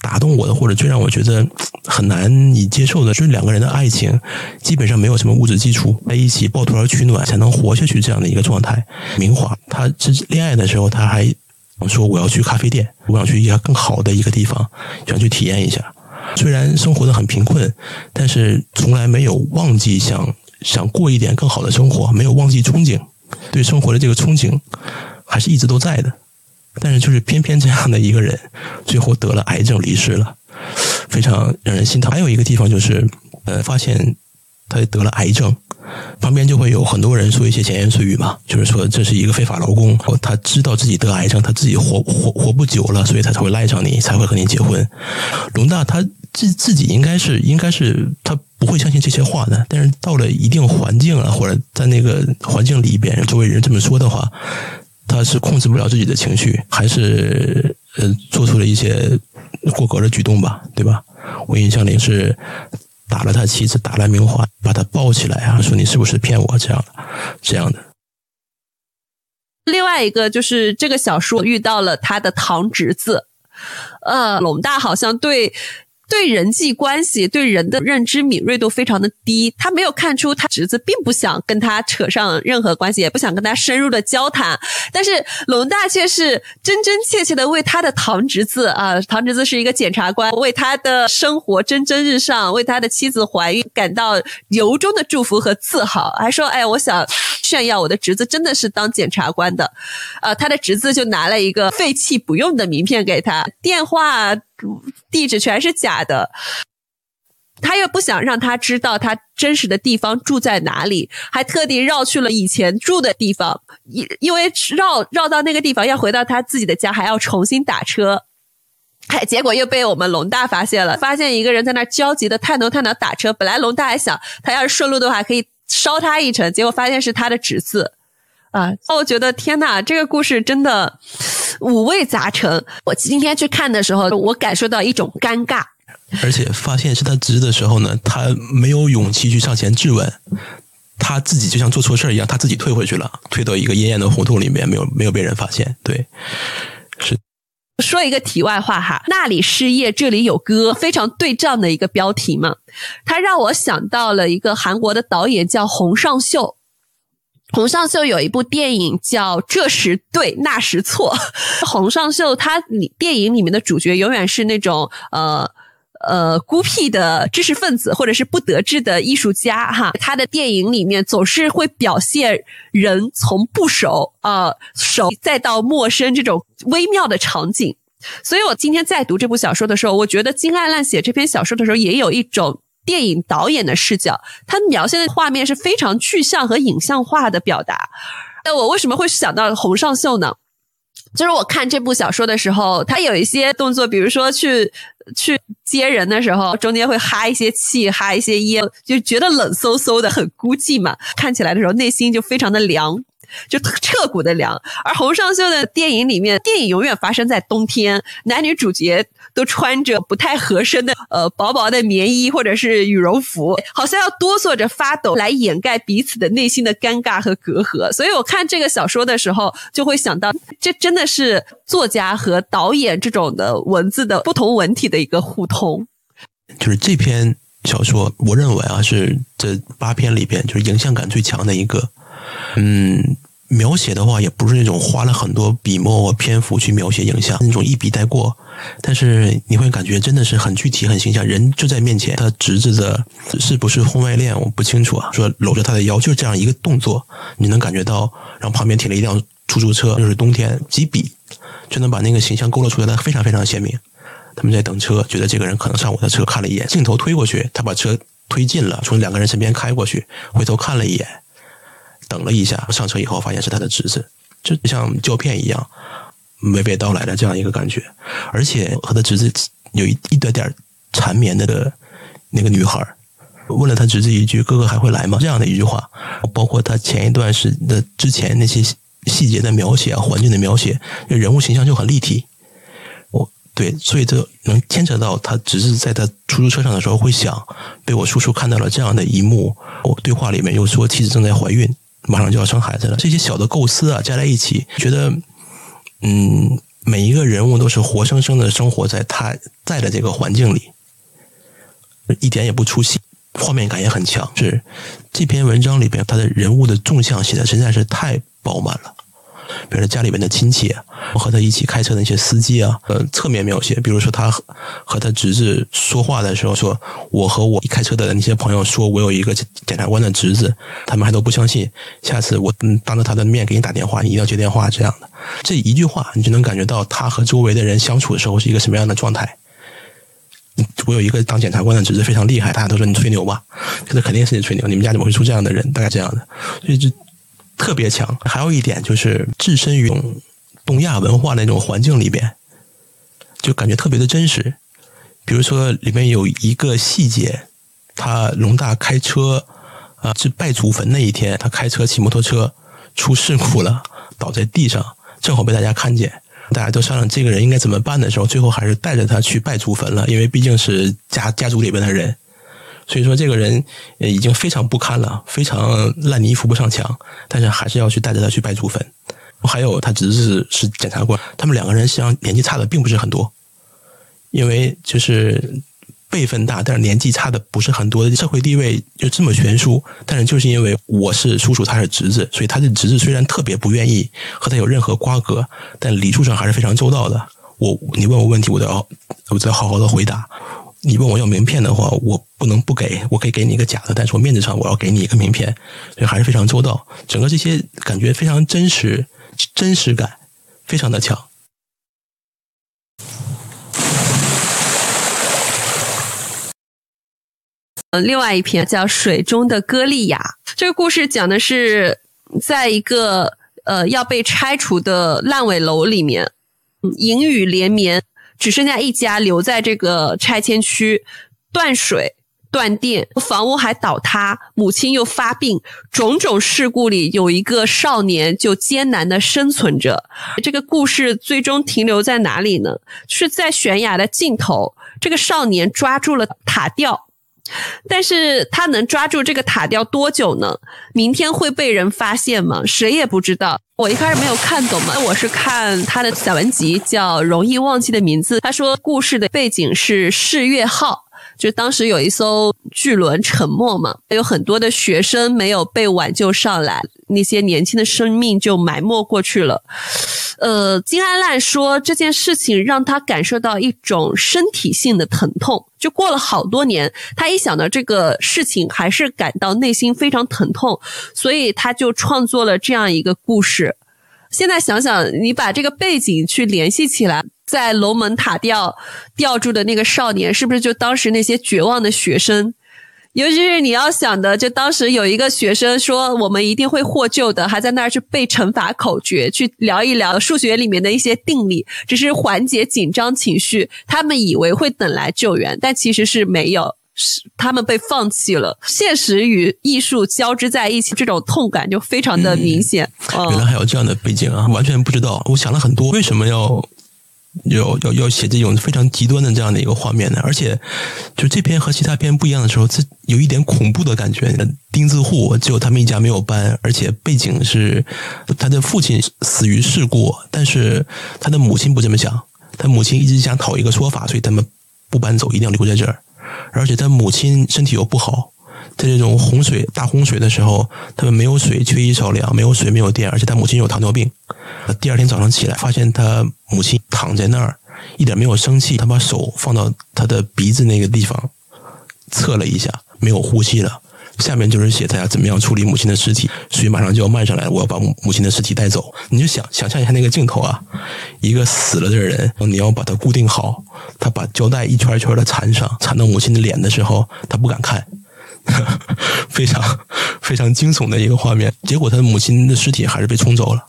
打动我的，或者最让我觉得很难以接受的，就是两个人的爱情基本上没有什么物质基础，在一起抱团取暖才能活下去这样的一个状态。明华他之恋爱的时候，他还说我要去咖啡店，我想去一家更好的一个地方，想去体验一下。虽然生活的很贫困，但是从来没有忘记想想过一点更好的生活，没有忘记憧憬，对生活的这个憧憬还是一直都在的。但是，就是偏偏这样的一个人，最后得了癌症离世了，非常让人心疼。还有一个地方就是，呃，发现他得了癌症，旁边就会有很多人说一些闲言碎语嘛，就是说这是一个非法劳工，他知道自己得癌症，他自己活活活不久了，所以他才会赖上你，才会和你结婚。龙大他自自己应该是应该是他不会相信这些话的，但是到了一定环境啊，或者在那个环境里边，周围人这么说的话。他是控制不了自己的情绪，还是呃做出了一些过格的举动吧，对吧？我印象里是打了他妻子，打了明华，把他抱起来啊，说你是不是骗我这样的，这样的。另外一个就是这个小说遇到了他的堂侄子，呃，龙大好像对。对人际关系、对人的认知敏锐度非常的低，他没有看出他侄子并不想跟他扯上任何关系，也不想跟他深入的交谈。但是龙大却是真真切切的为他的堂侄子啊，堂侄子是一个检察官，为他的生活蒸蒸日上，为他的妻子怀孕感到由衷的祝福和自豪，还说：“哎，我想炫耀我的侄子真的是当检察官的。”呃，他的侄子就拿了一个废弃不用的名片给他，电话。地址全是假的。他又不想让他知道他真实的地方住在哪里，还特地绕去了以前住的地方，因因为绕绕到那个地方要回到他自己的家，还要重新打车。哎，结果又被我们龙大发现了，发现一个人在那焦急的探头探脑打车。本来龙大还想他要是顺路的话可以捎他一程，结果发现是他的侄子。啊，我觉得天哪，这个故事真的五味杂陈。我今天去看的时候，我感受到一种尴尬。而且发现是他侄子的时候呢，他没有勇气去上前质问，他自己就像做错事一样，他自己退回去了，退到一个阴暗的胡同里面，没有没有被人发现。对，是。说一个题外话哈，那里失业，这里有歌，非常对仗的一个标题嘛。它让我想到了一个韩国的导演叫洪尚秀。洪尚秀有一部电影叫《这时对那时错》。洪尚秀他里电影里面的主角永远是那种呃呃孤僻的知识分子或者是不得志的艺术家哈。他的电影里面总是会表现人从不熟啊熟再到陌生这种微妙的场景。所以我今天在读这部小说的时候，我觉得金爱烂写这篇小说的时候也有一种。电影导演的视角，他描现的画面是非常具象和影像化的表达。那我为什么会想到洪尚秀呢？就是我看这部小说的时候，他有一些动作，比如说去去接人的时候，中间会哈一些气，哈一些烟，就觉得冷飕飕的，很孤寂嘛。看起来的时候，内心就非常的凉。就彻骨的凉，而洪尚秀的电影里面，电影永远发生在冬天，男女主角都穿着不太合身的呃薄薄的棉衣或者是羽绒服，好像要哆嗦着发抖来掩盖彼此的内心的尴尬和隔阂。所以我看这个小说的时候，就会想到，这真的是作家和导演这种的文字的不同文体的一个互通。就是这篇小说，我认为啊，是这八篇里边就是影像感最强的一个。嗯，描写的话也不是那种花了很多笔墨和篇幅去描写影像，那种一笔带过。但是你会感觉真的是很具体、很形象，人就在面前。他侄子的是不是婚外恋，我不清楚啊。说搂着他的腰，就这样一个动作，你能感觉到。然后旁边停了一辆出租车，又是冬天，几笔就能把那个形象勾勒出来的非常非常鲜明。他们在等车，觉得这个人可能上我的车，看了一眼，镜头推过去，他把车推进了，从两个人身边开过去，回头看了一眼。等了一下，上车以后发现是他的侄子，就像胶片一样娓娓道来的这样一个感觉。而且和他侄子有一一点点缠绵的那个女孩问了他侄子一句：“哥哥还会来吗？”这样的一句话，包括他前一段时的之前那些细节的描写啊、环境的描写，人物形象就很立体。我对，所以这能牵扯到他侄子在他出租车上的时候会想：被我叔叔看到了这样的一幕。我对话里面又说妻子正在怀孕。马上就要生孩子了，这些小的构思啊，加在一起，觉得，嗯，每一个人物都是活生生的生活在他在的这个环境里，一点也不出戏，画面感也很强。是这篇文章里边，他的人物的纵向写的实在是太饱满了。比如说家里面的亲戚，和他一起开车的那些司机啊，呃，侧面描写，比如说他和他侄子说话的时候，说我和我开车的那些朋友说我有一个检察官的侄子，他们还都不相信。下次我当着他的面给你打电话，你一定要接电话。这样的这一句话，你就能感觉到他和周围的人相处的时候是一个什么样的状态。我有一个当检察官的侄子非常厉害，大家都说你吹牛吧，这肯定是你吹牛。你们家怎么会出这样的人？大概这样的，所以就。特别强，还有一点就是置身于东亚文化那种环境里边，就感觉特别的真实。比如说里面有一个细节，他龙大开车啊，是拜祖坟那一天，他开车骑摩托车出事故了，倒在地上，正好被大家看见，大家都商量这个人应该怎么办的时候，最后还是带着他去拜祖坟了，因为毕竟是家家族里边的人。所以说，这个人已经非常不堪了，非常烂泥扶不上墙，但是还是要去带着他去拜祖坟。还有他侄子是检察官，他们两个人实际上年纪差的并不是很多，因为就是辈分大，但是年纪差的不是很多，社会地位就这么悬殊。但是就是因为我是叔叔，他是侄子，所以他的侄子虽然特别不愿意和他有任何瓜葛，但礼数上还是非常周到的。我你问我问题，我都要我都要好好的回答。你问我要名片的话，我不能不给，我可以给你一个假的，但是我面子上我要给你一个名片，所以还是非常周到。整个这些感觉非常真实，真实感非常的强。呃，另外一篇叫《水中的歌利亚》。这个故事讲的是，在一个呃要被拆除的烂尾楼里面，嗯阴雨连绵，只剩下一家留在这个拆迁区，断水。断电，房屋还倒塌，母亲又发病，种种事故里，有一个少年就艰难的生存着。这个故事最终停留在哪里呢？是在悬崖的尽头，这个少年抓住了塔吊，但是他能抓住这个塔吊多久呢？明天会被人发现吗？谁也不知道。我一开始没有看懂嘛，我是看他的散文集叫《容易忘记的名字》，他说故事的背景是世越号。就当时有一艘巨轮沉没嘛，有很多的学生没有被挽救上来，那些年轻的生命就埋没过去了。呃，金安烂说这件事情让他感受到一种身体性的疼痛，就过了好多年，他一想到这个事情，还是感到内心非常疼痛，所以他就创作了这样一个故事。现在想想，你把这个背景去联系起来。在龙门塔吊吊住的那个少年，是不是就当时那些绝望的学生？尤其是你要想的，就当时有一个学生说：“我们一定会获救的。”还在那儿去背乘法口诀，去聊一聊数学里面的一些定理，只是缓解紧张情绪。他们以为会等来救援，但其实是没有，是他们被放弃了。现实与艺术交织在一起，这种痛感就非常的明显。原来还有这样的背景啊，完全不知道。我想了很多，为什么要？要要要写这种非常极端的这样的一个画面呢，而且就这篇和其他篇不一样的时候，这有一点恐怖的感觉。钉子户只有他们一家没有搬，而且背景是他的父亲死于事故，但是他的母亲不这么想，他母亲一直想讨一个说法，所以他们不搬走，一定要留在这儿。而且他母亲身体又不好。在这种洪水、大洪水的时候，他们没有水，缺衣少粮，没有水，没有电，而且他母亲有糖尿病。第二天早上起来，发现他母亲躺在那儿，一点没有生气。他把手放到他的鼻子那个地方，测了一下，没有呼吸了。下面就是写他要怎么样处理母亲的尸体，水马上就要漫上来，我要把母亲的尸体带走。你就想想象一下那个镜头啊，一个死了的人，你要把他固定好，他把胶带一圈一圈的缠上，缠到母亲的脸的时候，他不敢看。非常非常惊悚的一个画面，结果他的母亲的尸体还是被冲走了。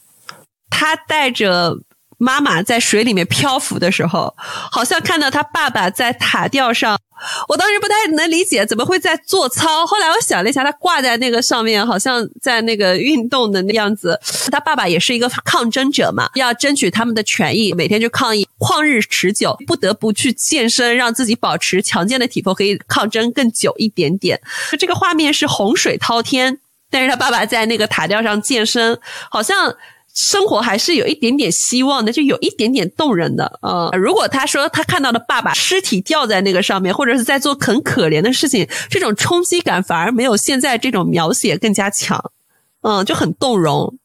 他带着妈妈在水里面漂浮的时候，好像看到他爸爸在塔吊上。我当时不太能理解，怎么会在做操？后来我想了一下，他挂在那个上面，好像在那个运动的那样子。他爸爸也是一个抗争者嘛，要争取他们的权益，每天就抗议，旷日持久，不得不去健身，让自己保持强健的体魄，可以抗争更久一点点。这个画面是洪水滔天，但是他爸爸在那个塔吊上健身，好像。生活还是有一点点希望的，就有一点点动人的嗯，如果他说他看到的爸爸尸体掉在那个上面，或者是在做很可怜的事情，这种冲击感反而没有现在这种描写更加强，嗯，就很动容。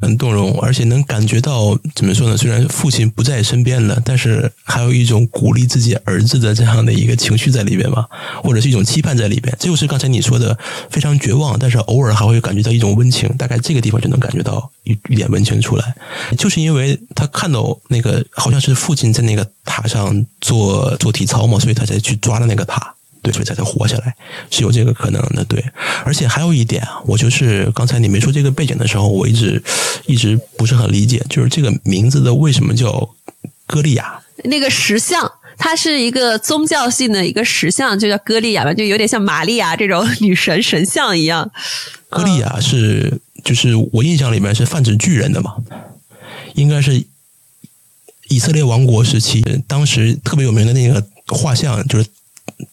很动容，而且能感觉到怎么说呢？虽然父亲不在身边了，但是还有一种鼓励自己儿子的这样的一个情绪在里边吧，或者是一种期盼在里边。这就是刚才你说的非常绝望，但是偶尔还会感觉到一种温情。大概这个地方就能感觉到一一点温情出来，就是因为他看到那个好像是父亲在那个塔上做做体操嘛，所以他才去抓了那个塔。对，所以才能活下来，是有这个可能的。对，而且还有一点啊，我就是刚才你没说这个背景的时候，我一直一直不是很理解，就是这个名字的为什么叫歌利亚？那个石像，它是一个宗教性的一个石像，就叫歌利亚吧，就有点像玛利亚这种 女神神像一样。歌利亚是，就是我印象里面是泛指巨人的嘛，应该是以色列王国时期，当时特别有名的那个画像，就是。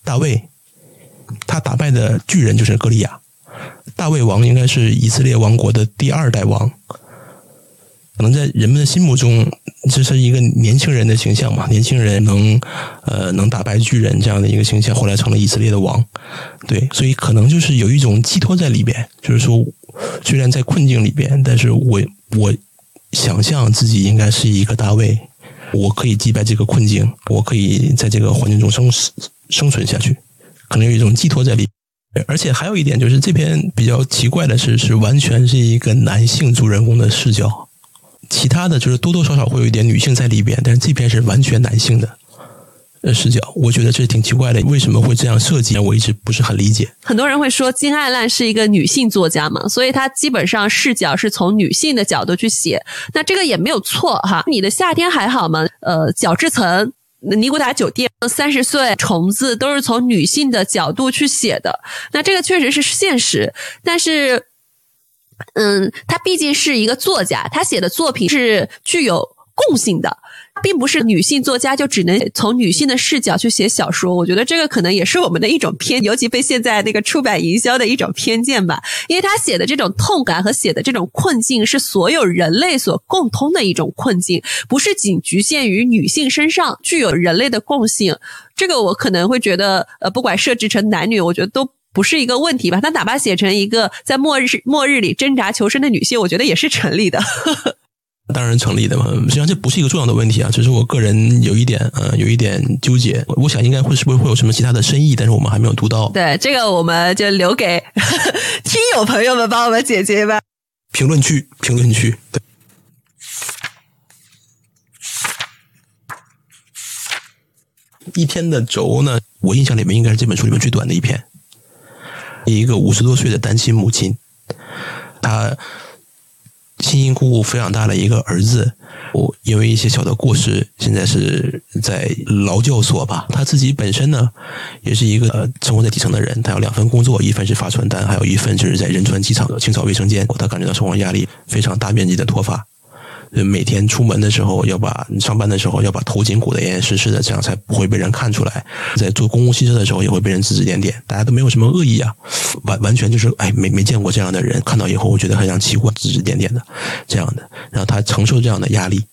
大卫，他打败的巨人就是歌利亚。大卫王应该是以色列王国的第二代王，可能在人们的心目中，这是一个年轻人的形象嘛？年轻人能呃能打败巨人这样的一个形象，后来成了以色列的王。对，所以可能就是有一种寄托在里边，就是说，虽然在困境里边，但是我我想象自己应该是一个大卫，我可以击败这个困境，我可以在这个环境中生生存下去，可能有一种寄托在里。而且还有一点就是，这篇比较奇怪的是，是完全是一个男性主人公的视角，其他的就是多多少少会有一点女性在里边，但是这篇是完全男性的。呃视角，我觉得这挺奇怪的，为什么会这样设计？我一直不是很理解。很多人会说金爱烂是一个女性作家嘛，所以她基本上视角是从女性的角度去写，那这个也没有错哈。你的夏天还好吗？呃，角质层。尼古达酒店三十岁虫子都是从女性的角度去写的，那这个确实是现实，但是，嗯，他毕竟是一个作家，他写的作品是具有共性的。并不是女性作家就只能从女性的视角去写小说，我觉得这个可能也是我们的一种偏，尤其被现在那个出版营销的一种偏见吧。因为他写的这种痛感和写的这种困境是所有人类所共通的一种困境，不是仅局限于女性身上，具有人类的共性。这个我可能会觉得，呃，不管设置成男女，我觉得都不是一个问题吧。他哪怕写成一个在末日末日里挣扎求生的女性，我觉得也是成立的。当然成立的嘛，实际上这不是一个重要的问题啊，只是我个人有一点呃有一点纠结，我想应该会是不是会有什么其他的深意，但是我们还没有读到。对，这个我们就留给 听友朋友们帮我们解决吧。评论区，评论区。对。一天的轴呢，我印象里面应该是这本书里面最短的一篇。一个五十多岁的单亲母亲，她。辛辛苦苦抚养大的一个儿子，我因为一些小的过失，现在是在劳教所吧。他自己本身呢，也是一个生活在底层的人，他有两份工作，一份是发传单，还有一份就是在仁川机场的清扫卫生间。他感觉到生活压力非常大面积的脱发。就每天出门的时候要把上班的时候要把头巾裹得严严实实的，这样才不会被人看出来。在坐公共汽车的时候也会被人指指点点，大家都没有什么恶意啊，完完全就是哎没没见过这样的人，看到以后我觉得很想奇怪，指指点点的这样的。然后他承受这样的压力，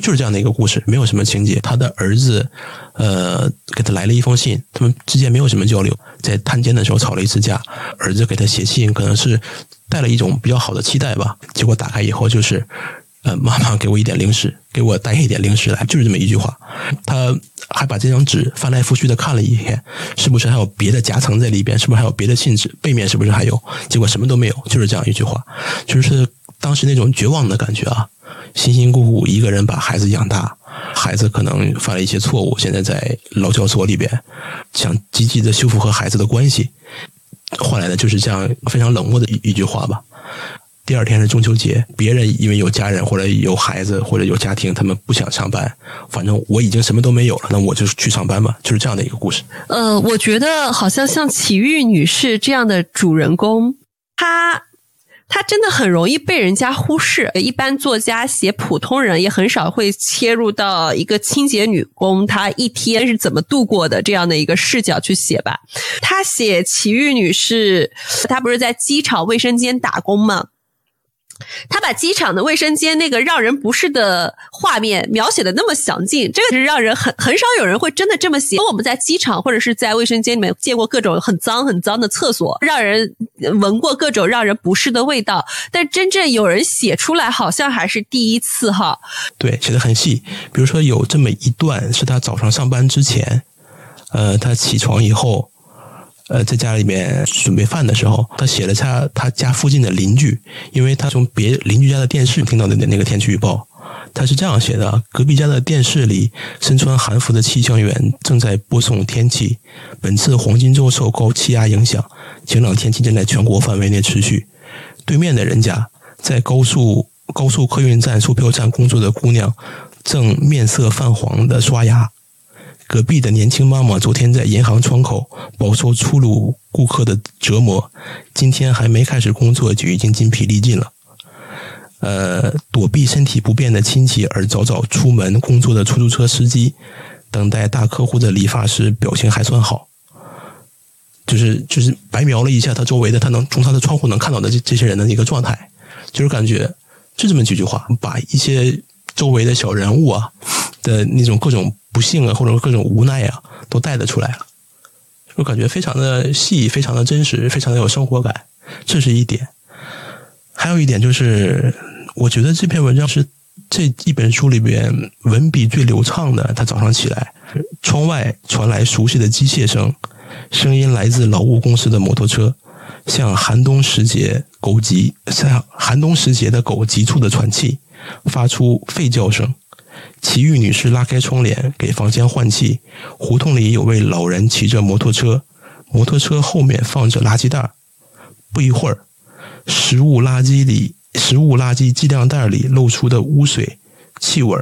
就是这样的一个故事，没有什么情节。他的儿子呃给他来了一封信，他们之间没有什么交流，在探监的时候吵了一次架，儿子给他写信可能是带了一种比较好的期待吧，结果打开以后就是。呃，妈妈给我一点零食，给我带一点零食来，就是这么一句话。他还把这张纸翻来覆去的看了一眼，是不是还有别的夹层在里边？是不是还有别的信纸？背面是不是还有？结果什么都没有，就是这样一句话，就是当时那种绝望的感觉啊！辛辛苦苦一个人把孩子养大，孩子可能犯了一些错误，现在在劳教所里边，想积极的修复和孩子的关系，换来的就是这样非常冷漠的一一句话吧。第二天是中秋节，别人因为有家人或者有孩子或者有家庭，他们不想上班。反正我已经什么都没有了，那我就去上班吧，就是这样的一个故事。呃，我觉得好像像启玉女士这样的主人公，她她真的很容易被人家忽视。一般作家写普通人，也很少会切入到一个清洁女工她一天是怎么度过的这样的一个视角去写吧。她写启玉女士，她不是在机场卫生间打工吗？他把机场的卫生间那个让人不适的画面描写的那么详尽，这个是让人很很少有人会真的这么写。我们在机场或者是在卫生间里面见过各种很脏很脏的厕所，让人闻过各种让人不适的味道，但真正有人写出来，好像还是第一次哈。对，写的很细。比如说有这么一段，是他早上上班之前，呃，他起床以后。呃，在家里面准备饭的时候，他写了他他家附近的邻居，因为他从别邻居家的电视听到的那个天气预报，他是这样写的：隔壁家的电视里，身穿韩服的气象员正在播送天气。本次黄金周受高气压影响，晴朗天气正在全国范围内持续。对面的人家，在高速高速客运站售票站工作的姑娘，正面色泛黄的刷牙。隔壁的年轻妈妈昨天在银行窗口饱受粗鲁顾客的折磨，今天还没开始工作就已经筋疲力尽了。呃，躲避身体不便的亲戚而早早出门工作的出租车司机，等待大客户的理发师表情还算好，就是就是白描了一下他周围的，他能从他的窗户能看到的这这些人的一个状态，就是感觉就这么几句话，把一些周围的小人物啊的那种各种。不幸啊，或者各种无奈啊，都带得出来了，我感觉非常的细，非常的真实，非常的有生活感，这是一点。还有一点就是，我觉得这篇文章是这一本书里边文笔最流畅的。他早上起来，窗外传来熟悉的机械声，声音来自劳务公司的摩托车，像寒冬时节狗急，像寒冬时节的狗急促的喘气，发出吠叫声。奇遇女士拉开窗帘给房间换气。胡同里有位老人骑着摩托车，摩托车后面放着垃圾袋。不一会儿，食物垃圾里、食物垃圾计量袋里露出的污水、气味，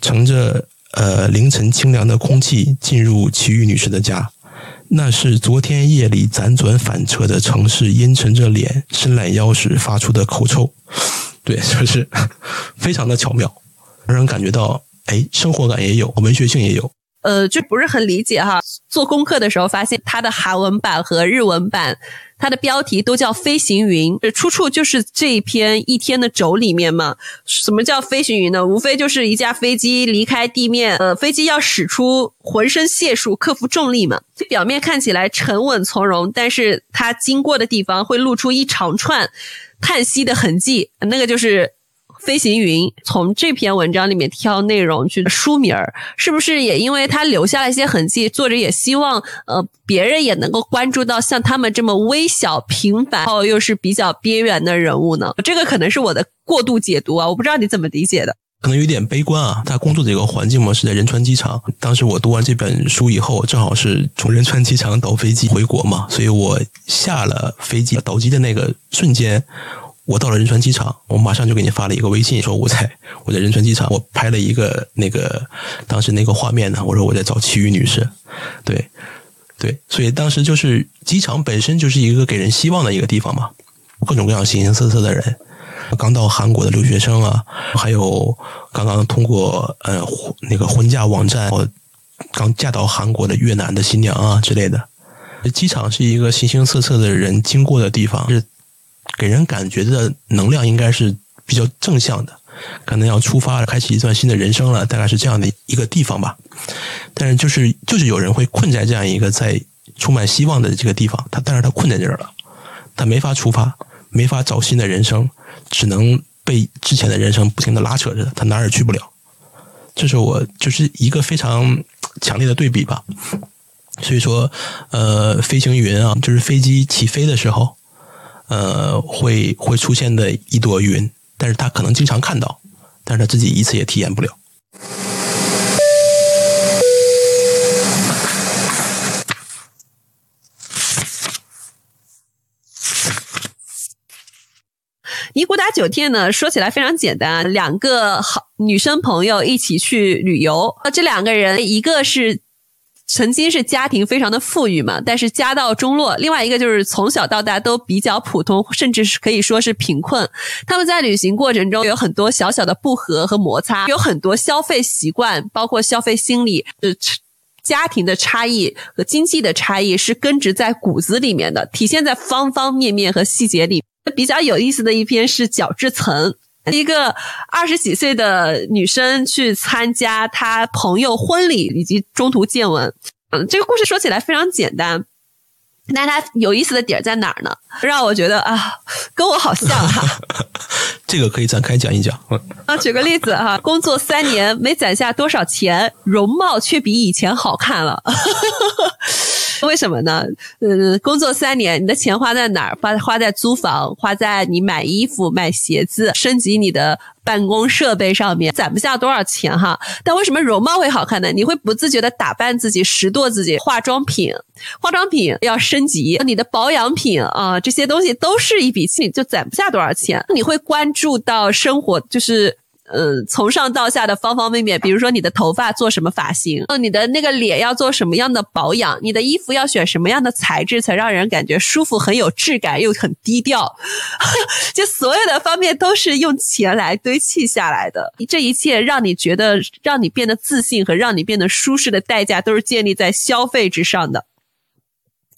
乘着呃凌晨清凉的空气进入奇遇女士的家。那是昨天夜里辗转反侧的城市阴沉着脸、伸懒腰时发出的口臭。对，就是 非常的巧妙，让人感觉到，哎，生活感也有，文学性也有。呃，就不是很理解哈。做功课的时候发现，它的韩文版和日文版，它的标题都叫《飞行云》，出处就是这一篇一天的轴里面嘛。什么叫飞行云呢？无非就是一架飞机离开地面，呃，飞机要使出浑身解数克服重力嘛。表面看起来沉稳从容，但是它经过的地方会露出一长串叹息的痕迹，那个就是。飞行云从这篇文章里面挑内容去书名儿，是不是也因为他留下了一些痕迹？作者也希望呃别人也能够关注到像他们这么微小、平凡，然后又是比较边缘的人物呢？这个可能是我的过度解读啊，我不知道你怎么理解的。可能有点悲观啊。他工作的一个环境嘛是在仁川机场。当时我读完这本书以后，正好是从仁川机场倒飞机回国嘛，所以我下了飞机倒机的那个瞬间。我到了仁川机场，我马上就给你发了一个微信，说我在我在仁川机场，我拍了一个那个当时那个画面呢。我说我在找奇遇女士，对对，所以当时就是机场本身就是一个给人希望的一个地方嘛，各种各样形形色色的人，刚到韩国的留学生啊，还有刚刚通过呃那个婚嫁网站，我刚嫁到韩国的越南的新娘啊之类的。机场是一个形形色色的人经过的地方，是。给人感觉的能量应该是比较正向的，可能要出发了开启一段新的人生了，大概是这样的一个地方吧。但是就是就是有人会困在这样一个在充满希望的这个地方，他但是他困在这儿了，他没法出发，没法找新的人生，只能被之前的人生不停的拉扯着，他哪儿也去不了。这是我就是一个非常强烈的对比吧。所以说，呃，飞行云啊，就是飞机起飞的时候。呃，会会出现的一朵云，但是他可能经常看到，但是他自己一次也体验不了。尼古达酒店呢，说起来非常简单，两个好女生朋友一起去旅游，这两个人一个是。曾经是家庭非常的富裕嘛，但是家道中落。另外一个就是从小到大都比较普通，甚至是可以说是贫困。他们在旅行过程中有很多小小的不和和摩擦，有很多消费习惯，包括消费心理，呃，家庭的差异和经济的差异是根植在骨子里面的，体现在方方面面和细节里。比较有意思的一篇是角质层。一个二十几岁的女生去参加她朋友婚礼，以及中途见闻。嗯，这个故事说起来非常简单，那它有意思的点在哪儿呢？让我觉得啊，跟我好像哈。这个可以展开讲一讲。啊，举个例子哈，工作三年没攒下多少钱，容貌却比以前好看了。为什么呢？嗯，工作三年，你的钱花在哪儿？花花在租房，花在你买衣服、买鞋子、升级你的办公设备上面，攒不下多少钱哈。但为什么容貌会好看呢？你会不自觉的打扮自己、拾掇自己，化妆品，化妆品要升级，你的保养品啊，这些东西都是一笔钱，就攒不下多少钱。你会关注到生活，就是。嗯，从上到下的方方面面，比如说你的头发做什么发型，呃，你的那个脸要做什么样的保养，你的衣服要选什么样的材质才让人感觉舒服、很有质感又很低调，就所有的方面都是用钱来堆砌下来的。这一切让你觉得让你变得自信和让你变得舒适的代价，都是建立在消费之上的，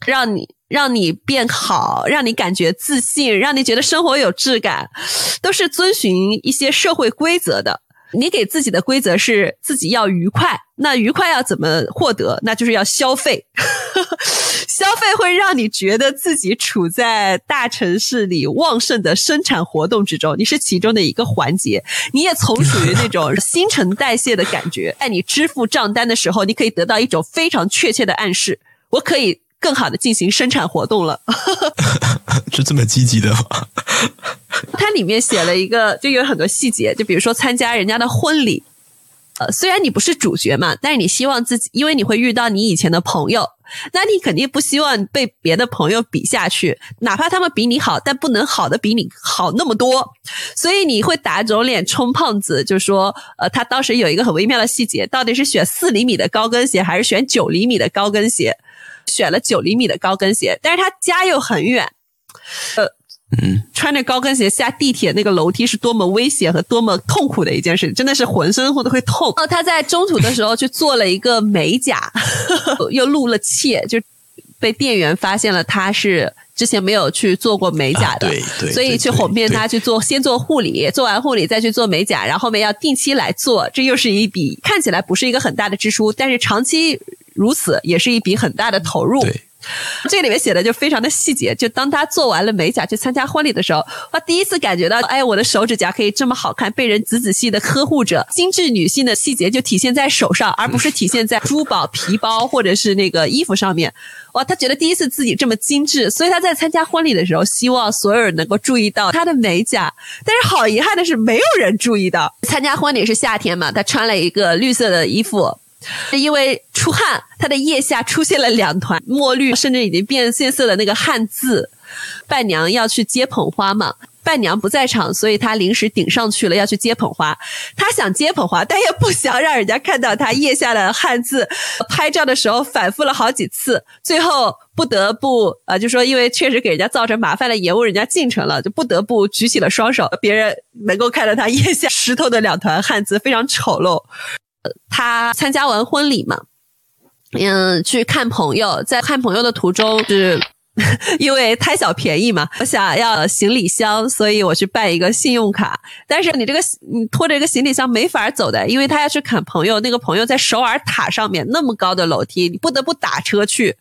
让你。让你变好，让你感觉自信，让你觉得生活有质感，都是遵循一些社会规则的。你给自己的规则是自己要愉快，那愉快要怎么获得？那就是要消费。消费会让你觉得自己处在大城市里旺盛的生产活动之中，你是其中的一个环节，你也从属于那种新陈代谢的感觉。在你支付账单的时候，你可以得到一种非常确切的暗示，我可以。更好的进行生产活动了，是这么积极的吗？它里面写了一个，就有很多细节，就比如说参加人家的婚礼，呃，虽然你不是主角嘛，但是你希望自己，因为你会遇到你以前的朋友，那你肯定不希望被别的朋友比下去，哪怕他们比你好，但不能好的比你好那么多。所以你会打肿脸充胖子，就说，呃，他当时有一个很微妙的细节，到底是选四厘米的高跟鞋还是选九厘米的高跟鞋？选了九厘米的高跟鞋，但是他家又很远，呃。嗯，穿着高跟鞋下地铁，那个楼梯是多么危险和多么痛苦的一件事，真的是浑身都会痛。哦，他在中途的时候去做了一个美甲，又露了怯，就被店员发现了他是之前没有去做过美甲的，对对，所以去哄骗他去做，先做护理，做完护理再去做美甲，然后后面要定期来做，这又是一笔看起来不是一个很大的支出，但是长期如此也是一笔很大的投入。对。这里面写的就非常的细节，就当他做完了美甲去参加婚礼的时候，他第一次感觉到，哎，我的手指甲可以这么好看，被人仔仔细的呵护着。精致女性的细节就体现在手上，而不是体现在珠宝、皮包或者是那个衣服上面。哇，他觉得第一次自己这么精致，所以他在参加婚礼的时候，希望所有人能够注意到他的美甲。但是好遗憾的是，没有人注意到。参加婚礼是夏天嘛，他穿了一个绿色的衣服。因为出汗，他的腋下出现了两团墨绿，甚至已经变变色的那个汗渍。伴娘要去接捧花嘛，伴娘不在场，所以他临时顶上去了，要去接捧花。他想接捧花，但也不想让人家看到他腋下的汗渍。拍照的时候反复了好几次，最后不得不呃，就说因为确实给人家造成麻烦了，延误人家进程了，就不得不举起了双手。别人能够看到他腋下湿透的两团汗渍，非常丑陋。他参加完婚礼嘛，嗯，去看朋友，在看朋友的途中是。因为贪小便宜嘛，我想要行李箱，所以我去办一个信用卡。但是你这个你拖着一个行李箱没法走的，因为他要去砍朋友，那个朋友在首尔塔上面那么高的楼梯，你不得不打车去。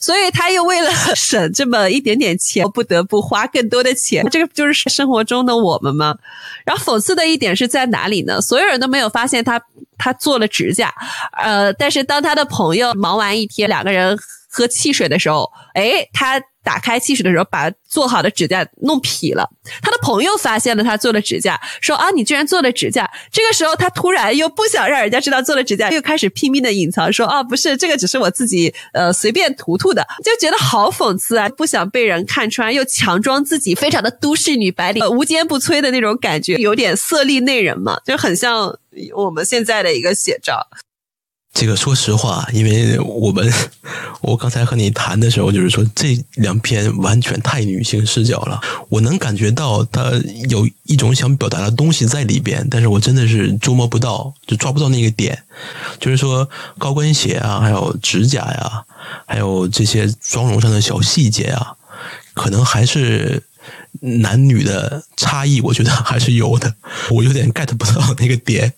所以他又为了省这么一点点钱，不得不花更多的钱。这个不就是生活中的我们吗？然后讽刺的一点是在哪里呢？所有人都没有发现他他做了指甲，呃，但是当他的朋友忙完一天，两个人。喝汽水的时候，哎，他打开汽水的时候，把做好的指甲弄劈了。他的朋友发现了他做的指甲，说：“啊，你居然做了指甲！”这个时候，他突然又不想让人家知道做了指甲，又开始拼命的隐藏，说：“啊，不是，这个只是我自己呃随便涂涂的。”就觉得好讽刺啊！不想被人看穿，又强装自己非常的都市女白领，无坚不摧的那种感觉，有点色厉内荏嘛，就很像我们现在的一个写照。这个说实话，因为我们我刚才和你谈的时候，就是说这两篇完全太女性视角了。我能感觉到他有一种想表达的东西在里边，但是我真的是捉摸不到，就抓不到那个点。就是说高跟鞋啊，还有指甲呀，还有这些妆容上的小细节啊，可能还是。男女的差异，我觉得还是有的。我有点 get 不到那个点。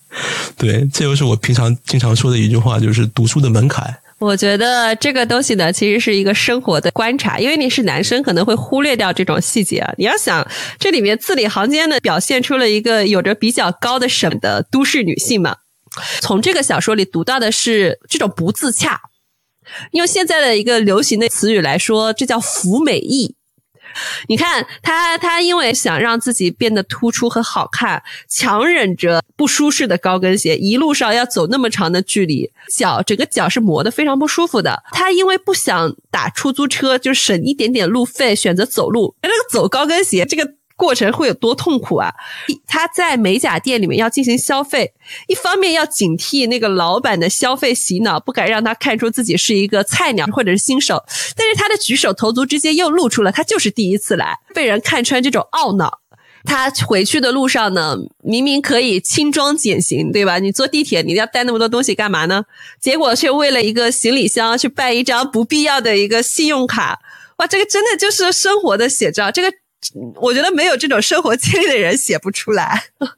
对，这就是我平常经常说的一句话，就是读书的门槛。我觉得这个东西呢，其实是一个生活的观察，因为你是男生，可能会忽略掉这种细节啊。你要想，这里面字里行间的表现出了一个有着比较高的审的都市女性嘛。从这个小说里读到的是这种不自洽，用现在的一个流行的词语来说，这叫服美意。你看他，他因为想让自己变得突出和好看，强忍着不舒适的高跟鞋，一路上要走那么长的距离，脚整个脚是磨得非常不舒服的。他因为不想打出租车，就省一点点路费，选择走路。那个走高跟鞋，这个。过程会有多痛苦啊！他在美甲店里面要进行消费，一方面要警惕那个老板的消费洗脑，不敢让他看出自己是一个菜鸟或者是新手。但是他的举手投足之间又露出了他就是第一次来，被人看穿这种懊恼。他回去的路上呢，明明可以轻装简行，对吧？你坐地铁，你要带那么多东西干嘛呢？结果却为了一个行李箱去办一张不必要的一个信用卡。哇，这个真的就是生活的写照。这个。我觉得没有这种生活经历的人写不出来。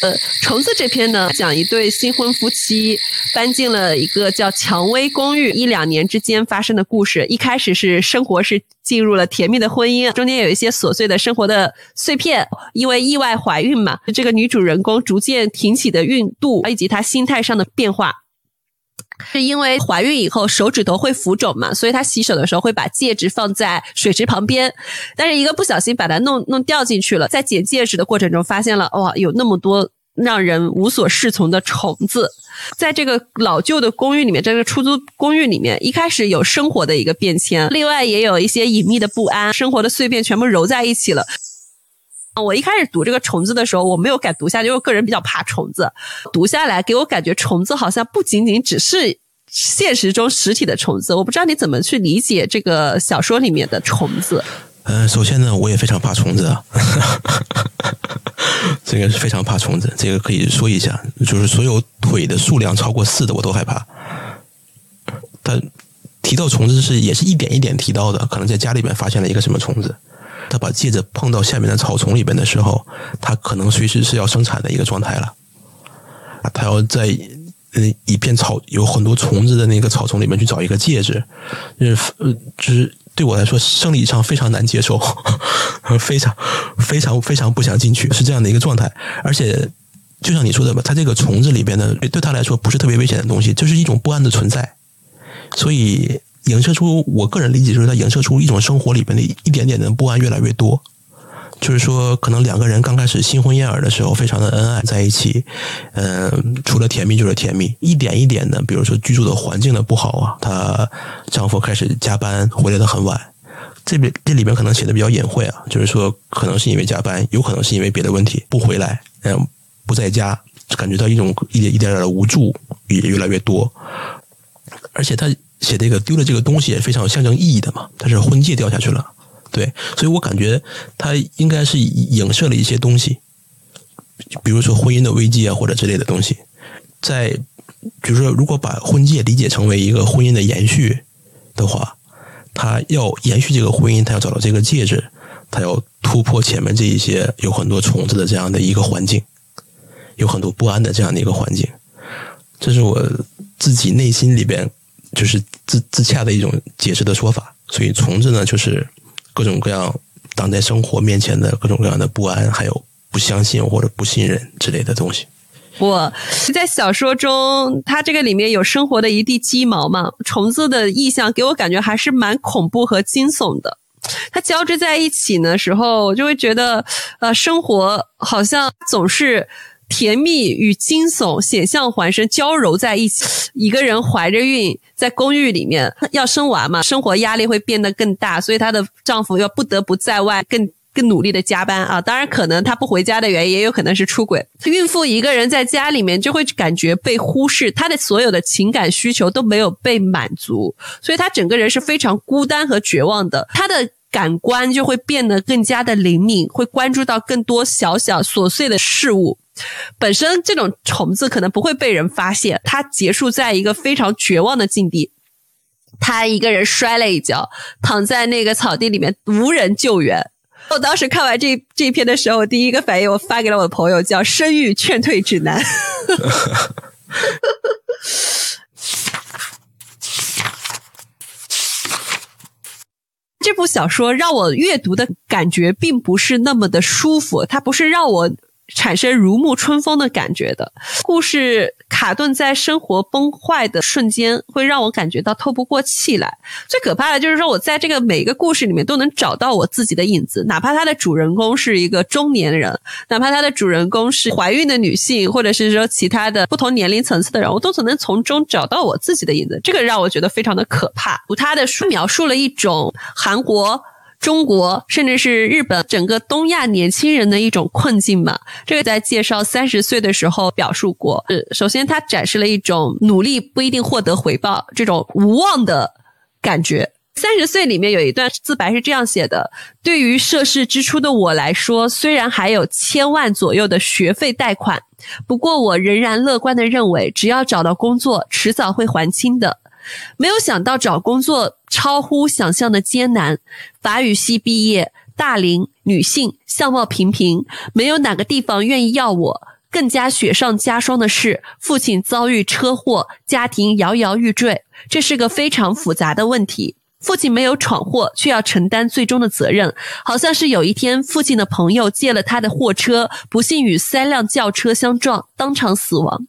呃，虫子这篇呢，讲一对新婚夫妻搬进了一个叫蔷薇公寓，一两年之间发生的故事。一开始是生活是进入了甜蜜的婚姻，中间有一些琐碎的生活的碎片，因为意外怀孕嘛，这个女主人公逐渐挺起的孕肚，以及她心态上的变化。是因为怀孕以后手指头会浮肿嘛，所以她洗手的时候会把戒指放在水池旁边，但是一个不小心把它弄弄掉进去了，在捡戒指的过程中发现了哇，有那么多让人无所适从的虫子。在这个老旧的公寓里面，这个出租公寓里面，一开始有生活的一个变迁，另外也有一些隐秘的不安，生活的碎片全部揉在一起了。我一开始读这个虫子的时候，我没有敢读下，因为我个人比较怕虫子。读下来给我感觉，虫子好像不仅仅只是现实中实体的虫子。我不知道你怎么去理解这个小说里面的虫子。嗯，首先呢，我也非常怕虫子啊，这个是非常怕虫子。这个可以说一下，就是所有腿的数量超过四的我都害怕。他提到虫子是也是一点一点提到的，可能在家里面发现了一个什么虫子。他把戒指碰到下面的草丛里边的时候，他可能随时是要生产的一个状态了。他要在嗯一片草有很多虫子的那个草丛里面去找一个戒指，就是呃，就是对我来说生理上非常难接受，非常非常非常不想进去，是这样的一个状态。而且就像你说的吧，它这个虫子里边的对他来说不是特别危险的东西，就是一种不安的存在，所以。影射出我个人理解，就是它影射出一种生活里边的一点点的不安越来越多。就是说，可能两个人刚开始新婚燕尔的时候，非常的恩爱在一起，嗯，除了甜蜜就是甜蜜，一点一点的，比如说居住的环境的不好啊，她丈夫开始加班，回来的很晚。这边这里边可能写的比较隐晦啊，就是说，可能是因为加班，有可能是因为别的问题不回来，嗯，不在家，感觉到一种一点一点点的无助也越来越多，而且他。写这个丢了这个东西也非常有象征意义的嘛，它是婚戒掉下去了，对，所以我感觉它应该是影射了一些东西，比如说婚姻的危机啊或者之类的东西，在比如说如果把婚戒理解成为一个婚姻的延续的话，他要延续这个婚姻，他要找到这个戒指，他要突破前面这一些有很多虫子的这样的一个环境，有很多不安的这样的一个环境，这是我自己内心里边。就是自自洽的一种解释的说法，所以虫子呢，就是各种各样挡在生活面前的各种各样的不安，还有不相信或者不信任之类的东西。我在小说中，它这个里面有生活的一地鸡毛嘛，虫子的意象给我感觉还是蛮恐怖和惊悚的。它交织在一起的时候，我就会觉得，呃，生活好像总是。甜蜜与惊悚险象环生，交融在一起。一个人怀着孕，在公寓里面要生娃嘛，生活压力会变得更大，所以她的丈夫要不得不在外更更努力的加班啊。当然，可能她不回家的原因，也有可能是出轨。孕妇一个人在家里面，就会感觉被忽视，她的所有的情感需求都没有被满足，所以她整个人是非常孤单和绝望的。她的感官就会变得更加的灵敏，会关注到更多小小琐碎的事物。本身这种虫子可能不会被人发现，它结束在一个非常绝望的境地。他一个人摔了一跤，躺在那个草地里面，无人救援。我当时看完这这篇的时候，我第一个反应我发给了我的朋友，叫《生育劝退指南》。这部小说让我阅读的感觉并不是那么的舒服，它不是让我。产生如沐春风的感觉的故事，卡顿在生活崩坏的瞬间，会让我感觉到透不过气来。最可怕的就是说，我在这个每一个故事里面都能找到我自己的影子，哪怕他的主人公是一个中年人，哪怕他的主人公是怀孕的女性，或者是说其他的不同年龄层次的人，我都能从中找到我自己的影子。这个让我觉得非常的可怕。读他的书描述了一种韩国。中国甚至是日本整个东亚年轻人的一种困境嘛？这个在介绍三十岁的时候表述过。首先，他展示了一种努力不一定获得回报这种无望的感觉。三十岁里面有一段自白是这样写的：对于涉世之初的我来说，虽然还有千万左右的学费贷款，不过我仍然乐观的认为，只要找到工作，迟早会还清的。没有想到找工作超乎想象的艰难。法语系毕业，大龄女性，相貌平平，没有哪个地方愿意要我。更加雪上加霜的是，父亲遭遇车祸，家庭摇摇欲坠。这是个非常复杂的问题。父亲没有闯祸，却要承担最终的责任。好像是有一天，父亲的朋友借了他的货车，不幸与三辆轿车相撞，当场死亡。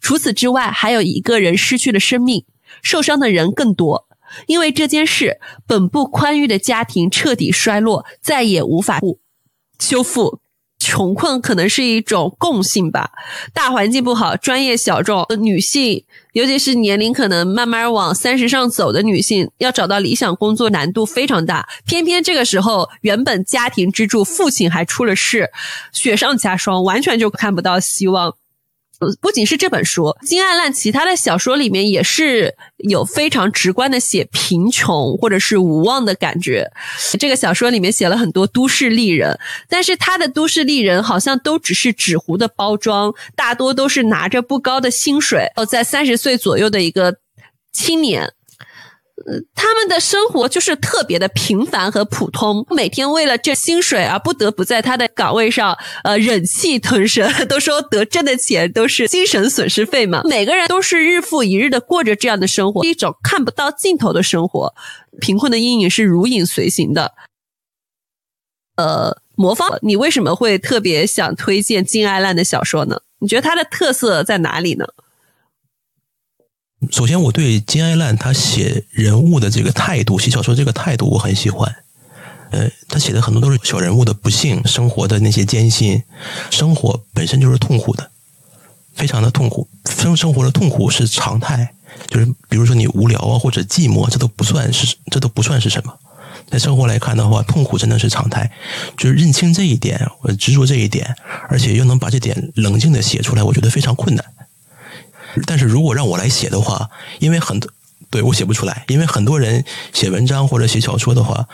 除此之外，还有一个人失去了生命，受伤的人更多。因为这件事，本不宽裕的家庭彻底衰落，再也无法修复。穷困可能是一种共性吧，大环境不好，专业小众，女性，尤其是年龄可能慢慢往三十上走的女性，要找到理想工作难度非常大。偏偏这个时候，原本家庭支柱父亲还出了事，雪上加霜，完全就看不到希望。不仅是这本书，金爱烂其他的小说里面也是有非常直观的写贫穷或者是无望的感觉。这个小说里面写了很多都市丽人，但是他的都市丽人好像都只是纸糊的包装，大多都是拿着不高的薪水，哦在三十岁左右的一个青年。他们的生活就是特别的平凡和普通，每天为了这薪水而不得不在他的岗位上，呃，忍气吞声。都说得挣的钱都是精神损失费嘛，每个人都是日复一日的过着这样的生活，一种看不到尽头的生活，贫困的阴影是如影随形的。呃，魔方，你为什么会特别想推荐金爱烂的小说呢？你觉得它的特色在哪里呢？首先，我对金爱烂他写人物的这个态度，写小说这个态度我很喜欢。呃，他写的很多都是小人物的不幸，生活的那些艰辛，生活本身就是痛苦的，非常的痛苦。生生活的痛苦是常态，就是比如说你无聊啊或者寂寞，这都不算是，这都不算是什么。在生活来看的话，痛苦真的是常态。就是认清这一点，我执着这一点，而且又能把这点冷静的写出来，我觉得非常困难。但是如果让我来写的话，因为很多对我写不出来，因为很多人写文章或者写小说的话，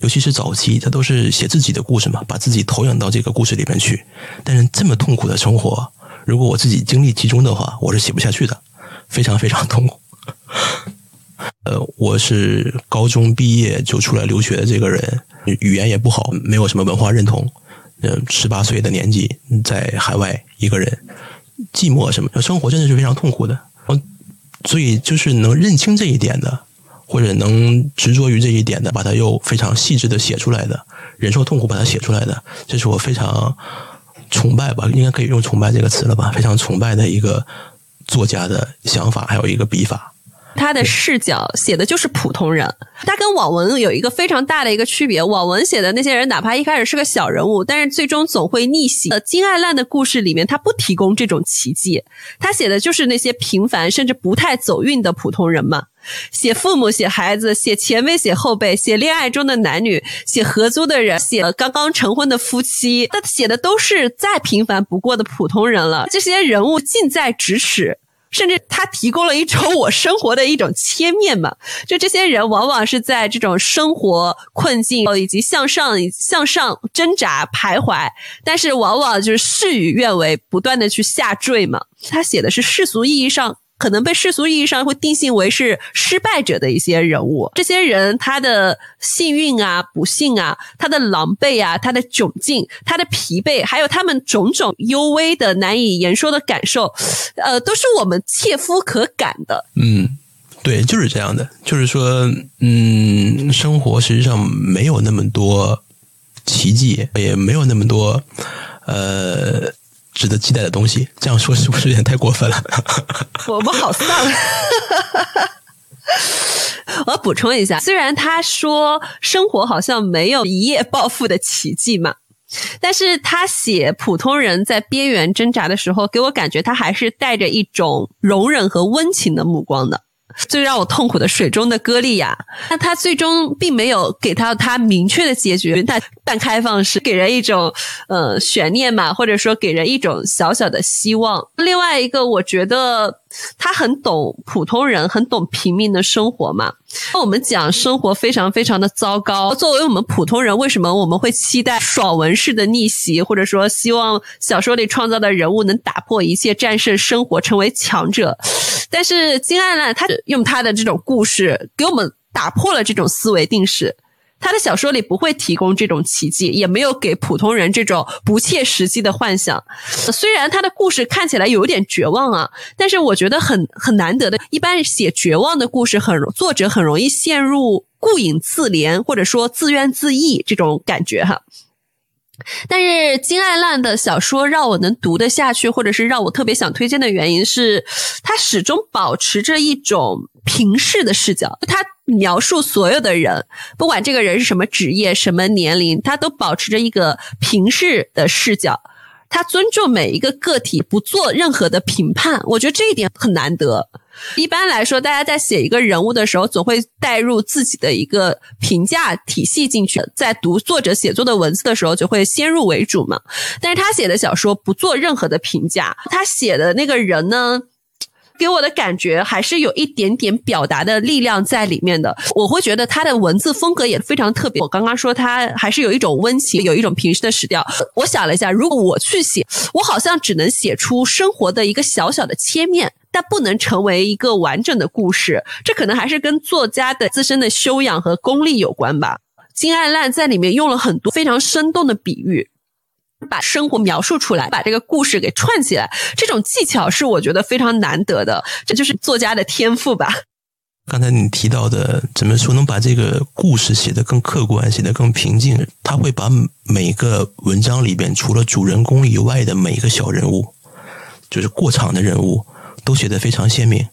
尤其是早期，他都是写自己的故事嘛，把自己投影到这个故事里面去。但是这么痛苦的生活，如果我自己精力集中的话，我是写不下去的，非常非常痛苦。呃，我是高中毕业就出来留学的这个人，语言也不好，没有什么文化认同。嗯，十八岁的年纪在海外一个人。寂寞什么？生活真的是非常痛苦的。嗯所以就是能认清这一点的，或者能执着于这一点的，把它又非常细致的写出来的，忍受痛苦把它写出来的，这是我非常崇拜吧，应该可以用崇拜这个词了吧？非常崇拜的一个作家的想法，还有一个笔法。他的视角写的就是普通人，他跟网文有一个非常大的一个区别。网文写的那些人，哪怕一开始是个小人物，但是最终总会逆袭。呃，金爱烂的故事里面，他不提供这种奇迹，他写的就是那些平凡甚至不太走运的普通人嘛。写父母，写孩子，写前辈，写后辈，写恋爱中的男女，写合租的人，写刚刚成婚的夫妻，他写的都是再平凡不过的普通人了。这些人物近在咫尺。甚至他提供了一种我生活的一种切面嘛，就这些人往往是在这种生活困境以及向上向上挣扎徘徊，但是往往就是事与愿违，不断的去下坠嘛。他写的是世俗意义上。可能被世俗意义上会定性为是失败者的一些人物，这些人他的幸运啊、不幸啊、他的狼狈啊、他的窘境、他的疲惫，还有他们种种幽微的难以言说的感受，呃，都是我们切肤可感的。嗯，对，就是这样的。就是说，嗯，生活实际上没有那么多奇迹，也没有那么多，呃。值得期待的东西，这样说是不是有点太过分了？我不好丧。我要补充一下，虽然他说生活好像没有一夜暴富的奇迹嘛，但是他写普通人在边缘挣扎的时候，给我感觉他还是带着一种容忍和温情的目光的。最让我痛苦的水中的歌利亚，那他最终并没有给到他明确的结局，他半开放式，给人一种呃悬念嘛，或者说给人一种小小的希望。另外一个，我觉得。他很懂普通人，很懂平民的生活嘛。那我们讲生活非常非常的糟糕。作为我们普通人，为什么我们会期待爽文式的逆袭，或者说希望小说里创造的人物能打破一切，战胜生活，成为强者？但是金爱烂他用他的这种故事，给我们打破了这种思维定式。他的小说里不会提供这种奇迹，也没有给普通人这种不切实际的幻想。虽然他的故事看起来有点绝望啊，但是我觉得很很难得的。一般写绝望的故事，很作者很容易陷入顾影自怜或者说自怨自艾这种感觉哈。但是金爱烂的小说让我能读得下去，或者是让我特别想推荐的原因是，他始终保持着一种平视的视角。他描述所有的人，不管这个人是什么职业、什么年龄，他都保持着一个平视的视角。他尊重每一个个体，不做任何的评判。我觉得这一点很难得。一般来说，大家在写一个人物的时候，总会带入自己的一个评价体系进去。在读作者写作的文字的时候，就会先入为主嘛。但是他写的小说不做任何的评价，他写的那个人呢，给我的感觉还是有一点点表达的力量在里面的。我会觉得他的文字风格也非常特别。我刚刚说他还是有一种温情，有一种平时的史调。我想了一下，如果我去写，我好像只能写出生活的一个小小的切面。但不能成为一个完整的故事，这可能还是跟作家的自身的修养和功力有关吧。金爱烂在里面用了很多非常生动的比喻，把生活描述出来，把这个故事给串起来，这种技巧是我觉得非常难得的，这就是作家的天赋吧。刚才你提到的，怎么说能把这个故事写得更客观，写得更平静？他会把每个文章里边除了主人公以外的每一个小人物，就是过场的人物。都写的非常鲜明。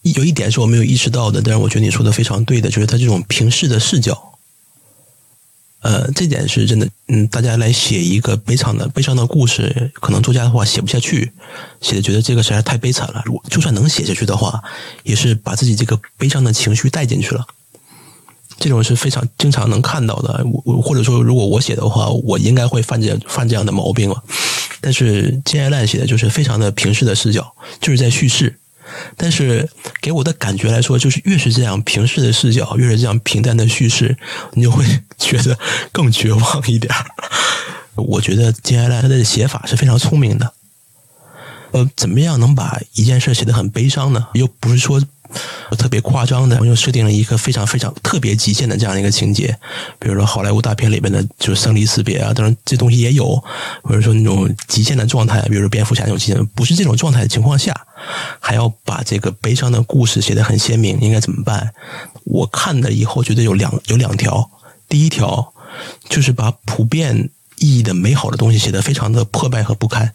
有一点是我没有意识到的，但是我觉得你说的非常对的，就是他这种平视的视角。呃，这点是真的。嗯，大家来写一个悲惨的悲伤的故事，可能作家的话写不下去，写的觉得这个实在太悲惨了。如就算能写下去的话，也是把自己这个悲伤的情绪带进去了。这种是非常经常能看到的。我或者说，如果我写的话，我应该会犯这犯这样的毛病了。但是金爱烂写的就是非常的平视的视角，就是在叙事。但是给我的感觉来说，就是越是这样平视的视角，越是这样平淡的叙事，你就会觉得更绝望一点。我觉得金爱兰他的写法是非常聪明的。呃，怎么样能把一件事写得很悲伤呢？又不是说。特别夸张的，又设定了一个非常非常特别极限的这样一个情节，比如说好莱坞大片里边的，就是生离死别啊，当然这东西也有，或者说那种极限的状态，比如说蝙蝠侠那种极限，不是这种状态的情况下，还要把这个悲伤的故事写得很鲜明，应该怎么办？我看了以后觉得有两有两条，第一条就是把普遍意义的美好的东西写得非常的破败和不堪。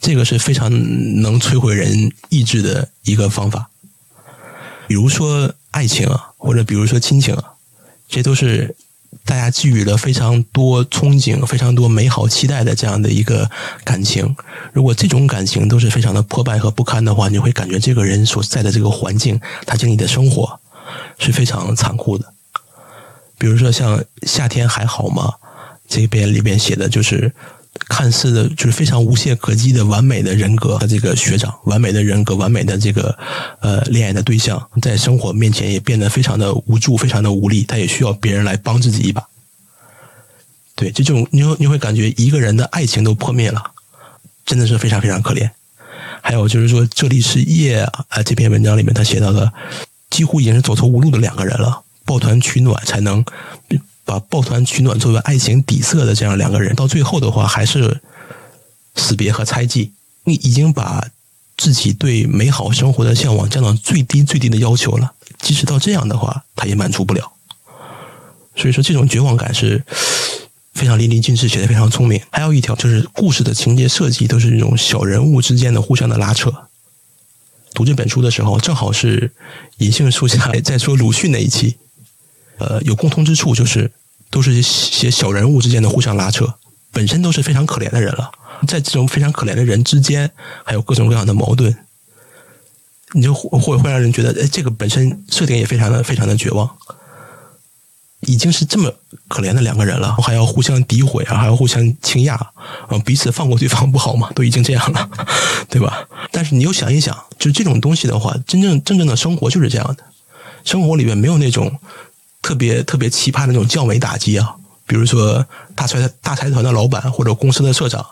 这个是非常能摧毁人意志的一个方法，比如说爱情啊，或者比如说亲情啊，这都是大家寄予了非常多憧憬、非常多美好期待的这样的一个感情。如果这种感情都是非常的破败和不堪的话，你会感觉这个人所在的这个环境，他经历的生活是非常残酷的。比如说像夏天还好吗？这边里边写的就是。看似的就是非常无懈可击的完美的人格的这个学长，完美的人格，完美的这个呃恋爱的对象，在生活面前也变得非常的无助，非常的无力，他也需要别人来帮自己一把。对，就这种你你会感觉一个人的爱情都破灭了，真的是非常非常可怜。还有就是说，这里是夜啊，这篇文章里面他写到的，几乎已经是走投无路的两个人了，抱团取暖才能。把抱团取暖作为爱情底色的这样两个人，到最后的话还是死别和猜忌。你已经把自己对美好生活的向往降到最低最低的要求了，即使到这样的话，他也满足不了。所以说，这种绝望感是非常淋漓尽致，写的非常聪明。还有一条就是故事的情节设计都是这种小人物之间的互相的拉扯。读这本书的时候，正好是隐性书家在说鲁迅那一期。呃，有共通之处，就是都是些小人物之间的互相拉扯，本身都是非常可怜的人了，在这种非常可怜的人之间，还有各种各样的矛盾，你就会会让人觉得，哎，这个本身设定也非常的非常的绝望，已经是这么可怜的两个人了，还要互相诋毁啊，还要互相倾轧啊，彼此放过对方不好吗？都已经这样了，对吧？但是你又想一想，就这种东西的话，真正真正的生活就是这样的，生活里面没有那种。特别特别奇葩的那种降维打击啊，比如说大财大财团的老板或者公司的社长，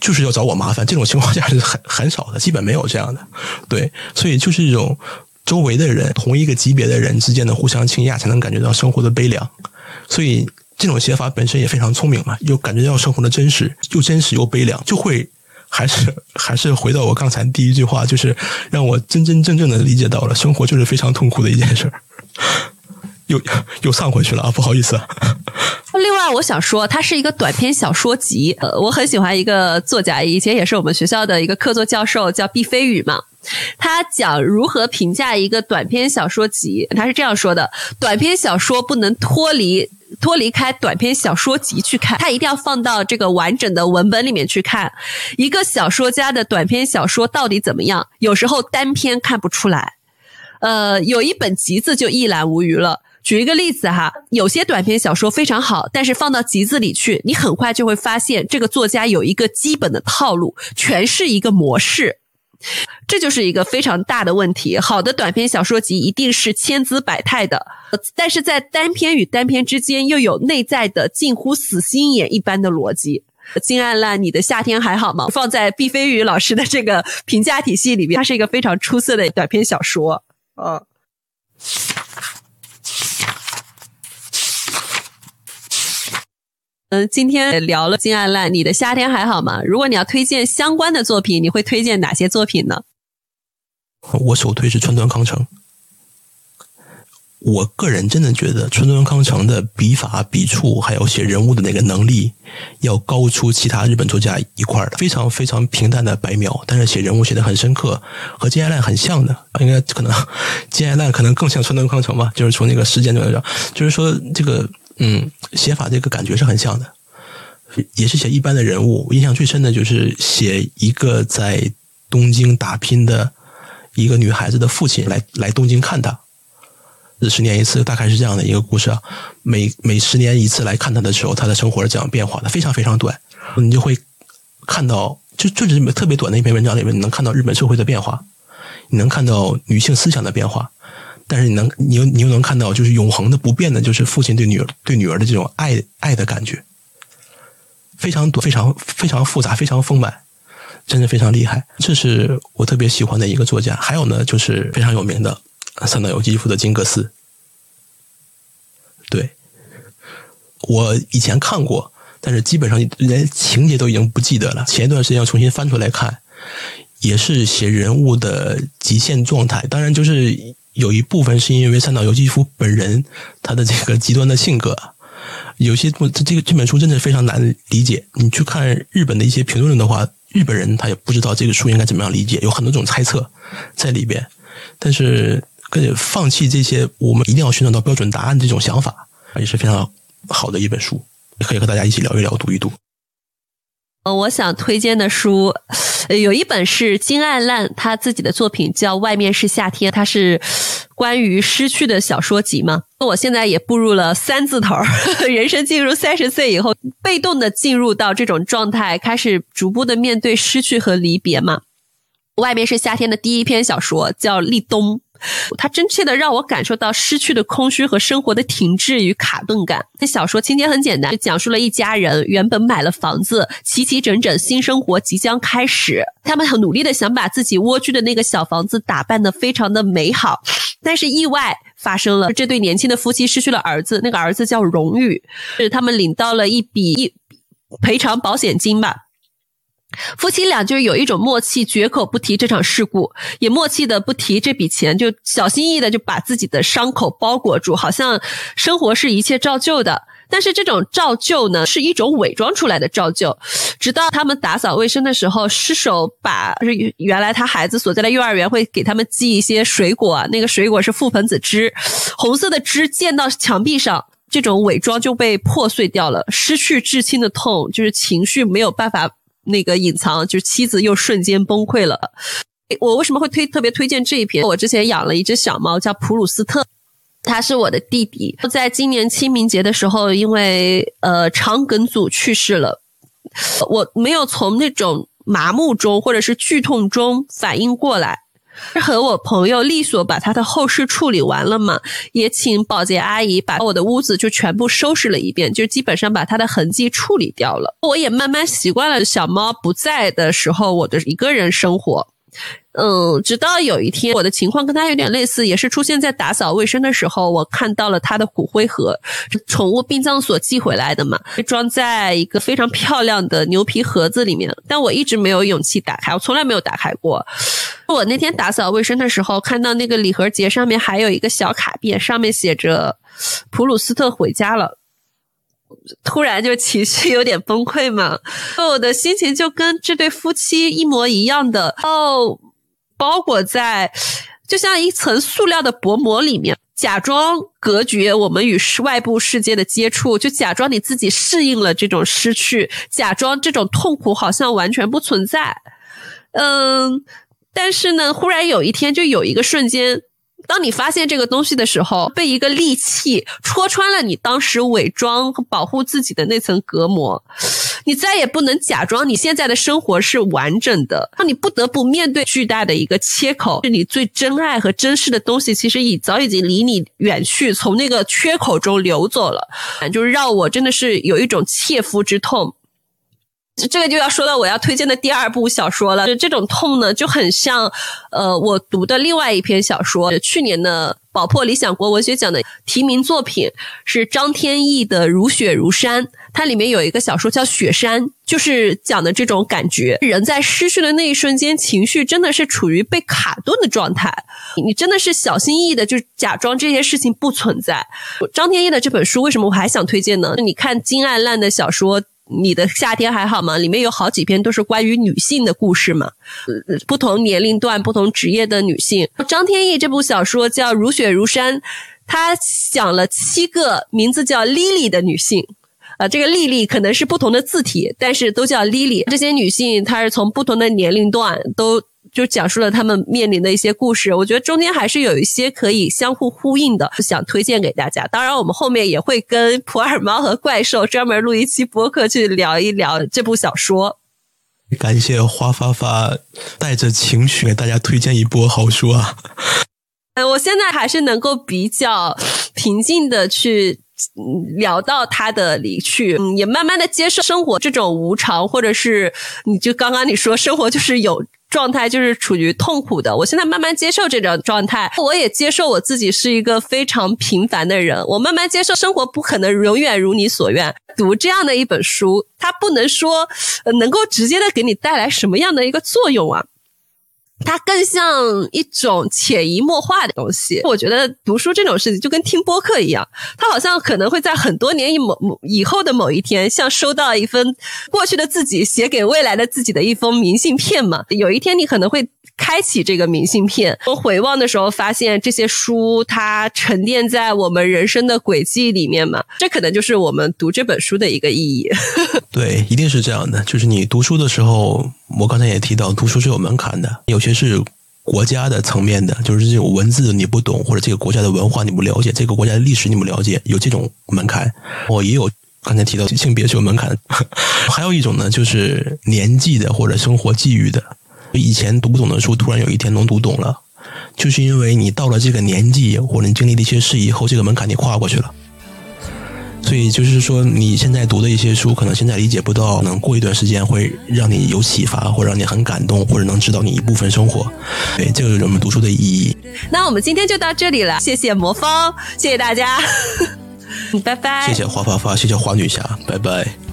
就是要找我麻烦，这种情况 下是很很少的，基本没有这样的。对，所以就是这种周围的人同一个级别的人之间的互相倾轧，才能感觉到生活的悲凉。所以这种写法本身也非常聪明嘛，又感觉到生活的真实，又真实又悲凉，就会还是还是回到我刚才第一句话，就是让我真真正正的理解到了生活就是非常痛苦的一件事儿。又 又上回去了啊！不好意思。另外我想说，它是一个短篇小说集。呃，我很喜欢一个作家，以前也是我们学校的一个客座教授，叫毕飞宇嘛。他讲如何评价一个短篇小说集，他是这样说的：短篇小说不能脱离脱离开短篇小说集去看，它一定要放到这个完整的文本里面去看。一个小说家的短篇小说到底怎么样？有时候单篇看不出来，呃，有一本集子就一览无余了。举一个例子哈，有些短篇小说非常好，但是放到集子里去，你很快就会发现这个作家有一个基本的套路，全是一个模式。这就是一个非常大的问题。好的短篇小说集一定是千姿百态的，但是在单篇与单篇之间又有内在的近乎死心眼一般的逻辑。金爱烂，你的夏天还好吗？放在毕飞宇老师的这个评价体系里边，它是一个非常出色的短篇小说。嗯。嗯，今天聊了金爱烂，你的夏天还好吗？如果你要推荐相关的作品，你会推荐哪些作品呢？我首推是川端康成。我个人真的觉得川端康成的笔法、笔触，还有写人物的那个能力，要高出其他日本作家一块的。非常非常平淡的白描，但是写人物写的很深刻，和金爱烂很像的。应该可能 金爱烂可能更像川端康成吧，就是从那个时间段上，就是说这个。嗯，写法这个感觉是很像的，也是写一般的人物。我印象最深的就是写一个在东京打拼的一个女孩子的父亲来来东京看她，十年一次，大概是这样的一个故事啊。每每十年一次来看她的时候，她的生活是怎样变化的？非常非常短，你就会看到，就就是特别短的一篇文章里面，你能看到日本社会的变化，你能看到女性思想的变化。但是你能，你又你又能看到，就是永恒的不变的，就是父亲对女儿对女儿的这种爱爱的感觉，非常多，非常非常复杂，非常丰满，真的非常厉害。这是我特别喜欢的一个作家。还有呢，就是非常有名的三岛由纪夫的金阁寺。对，我以前看过，但是基本上连情节都已经不记得了。前一段时间要重新翻出来看，也是写人物的极限状态。当然就是。有一部分是因为三岛由纪夫本人他的这个极端的性格，有些不这个这本书真的非常难理解。你去看日本的一些评论的话，日本人他也不知道这个书应该怎么样理解，有很多种猜测在里边。但是，放弃这些我们一定要寻找到标准答案这种想法，也是非常好的一本书，可以和大家一起聊一聊，读一读。呃，我想推荐的书，有一本是金爱烂他自己的作品，叫《外面是夏天》，它是关于失去的小说集嘛。那我现在也步入了三字头，人生进入三十岁以后，被动的进入到这种状态，开始逐步的面对失去和离别嘛。《外面是夏天》的第一篇小说叫《立冬》。它真切的让我感受到失去的空虚和生活的停滞与卡顿感。那小说情节很简单，就讲述了一家人原本买了房子，齐齐整整，新生活即将开始。他们很努力的想把自己蜗居的那个小房子打扮的非常的美好，但是意外发生了，这对年轻的夫妻失去了儿子，那个儿子叫荣誉，是他们领到了一笔一赔偿保险金吧。夫妻俩就是有一种默契，绝口不提这场事故，也默契的不提这笔钱，就小心翼翼的就把自己的伤口包裹住，好像生活是一切照旧的。但是这种照旧呢，是一种伪装出来的照旧。直到他们打扫卫生的时候，失手把就是原来他孩子所在的幼儿园会给他们寄一些水果，那个水果是覆盆子汁，红色的汁溅到墙壁上，这种伪装就被破碎掉了。失去至亲的痛，就是情绪没有办法。那个隐藏就是妻子又瞬间崩溃了。我为什么会推特别推荐这一篇？我之前养了一只小猫叫普鲁斯特，它是我的弟弟。在今年清明节的时候，因为呃肠梗阻去世了。我没有从那种麻木中或者是剧痛中反应过来。和我朋友利索把他的后事处理完了嘛，也请保洁阿姨把我的屋子就全部收拾了一遍，就基本上把他的痕迹处理掉了。我也慢慢习惯了小猫不在的时候我的一个人生活。嗯，直到有一天，我的情况跟他有点类似，也是出现在打扫卫生的时候，我看到了他的骨灰盒，宠物殡葬所寄回来的嘛，装在一个非常漂亮的牛皮盒子里面，但我一直没有勇气打开，我从来没有打开过。我那天打扫卫生的时候，看到那个礼盒结上面还有一个小卡片，上面写着“普鲁斯特回家了”。突然就情绪有点崩溃嘛，我的心情就跟这对夫妻一模一样的哦，包裹在就像一层塑料的薄膜里面。假装隔绝我们与外部世界的接触，就假装你自己适应了这种失去，假装这种痛苦好像完全不存在。嗯，但是呢，忽然有一天，就有一个瞬间。当你发现这个东西的时候，被一个利器戳穿了你当时伪装和保护自己的那层隔膜，你再也不能假装你现在的生活是完整的，让你不得不面对巨大的一个切口，是你最真爱和珍视的东西，其实已早已经离你远去，从那个缺口中流走了，就是让我真的是有一种切肤之痛。这个就要说到我要推荐的第二部小说了。就这种痛呢，就很像，呃，我读的另外一篇小说，去年的宝珀理想国文学奖的提名作品是张天翼的《如雪如山》。它里面有一个小说叫《雪山》，就是讲的这种感觉。人在失去的那一瞬间，情绪真的是处于被卡顿的状态。你真的是小心翼翼的，就假装这些事情不存在。张天翼的这本书为什么我还想推荐呢？你看金爱烂的小说。你的夏天还好吗？里面有好几篇都是关于女性的故事嘛，不同年龄段、不同职业的女性。张天翼这部小说叫《如雪如山》，他讲了七个名字叫 Lily 的女性，啊，这个丽丽可能是不同的字体，但是都叫 Lily。这些女性，她是从不同的年龄段都。就讲述了他们面临的一些故事，我觉得中间还是有一些可以相互呼应的，想推荐给大家。当然，我们后面也会跟普洱猫和怪兽专门录一期播客，去聊一聊这部小说。感谢花发发带着情绪给大家推荐一波好书啊！呃，我现在还是能够比较平静的去聊到他的离去，嗯，也慢慢的接受生活这种无常，或者是你就刚刚你说生活就是有。状态就是处于痛苦的，我现在慢慢接受这种状态，我也接受我自己是一个非常平凡的人，我慢慢接受生活不可能永远如你所愿。读这样的一本书，它不能说能够直接的给你带来什么样的一个作用啊。它更像一种潜移默化的东西。我觉得读书这种事情就跟听播客一样，它好像可能会在很多年以某以后的某一天，像收到一封过去的自己写给未来的自己的一封明信片嘛。有一天你可能会。开启这个明信片，我回望的时候，发现这些书它沉淀在我们人生的轨迹里面嘛，这可能就是我们读这本书的一个意义。对，一定是这样的。就是你读书的时候，我刚才也提到，读书是有门槛的，有些是国家的层面的，就是这种文字你不懂，或者这个国家的文化你不了解，这个国家的历史你不了解，有这种门槛。我也有刚才提到性别是有门槛，还有一种呢，就是年纪的或者生活际遇的。以前读不懂的书，突然有一天能读懂了，就是因为你到了这个年纪，或者你经历了一些事以后，这个门槛你跨过去了。所以就是说，你现在读的一些书，可能现在理解不到，能过一段时间会让你有启发，或者让你很感动，或者能知道你一部分生活。对，这就是我们读书的意义。那我们今天就到这里了，谢谢魔方，谢谢大家，拜拜。谢谢花发发，谢谢花女侠，拜拜。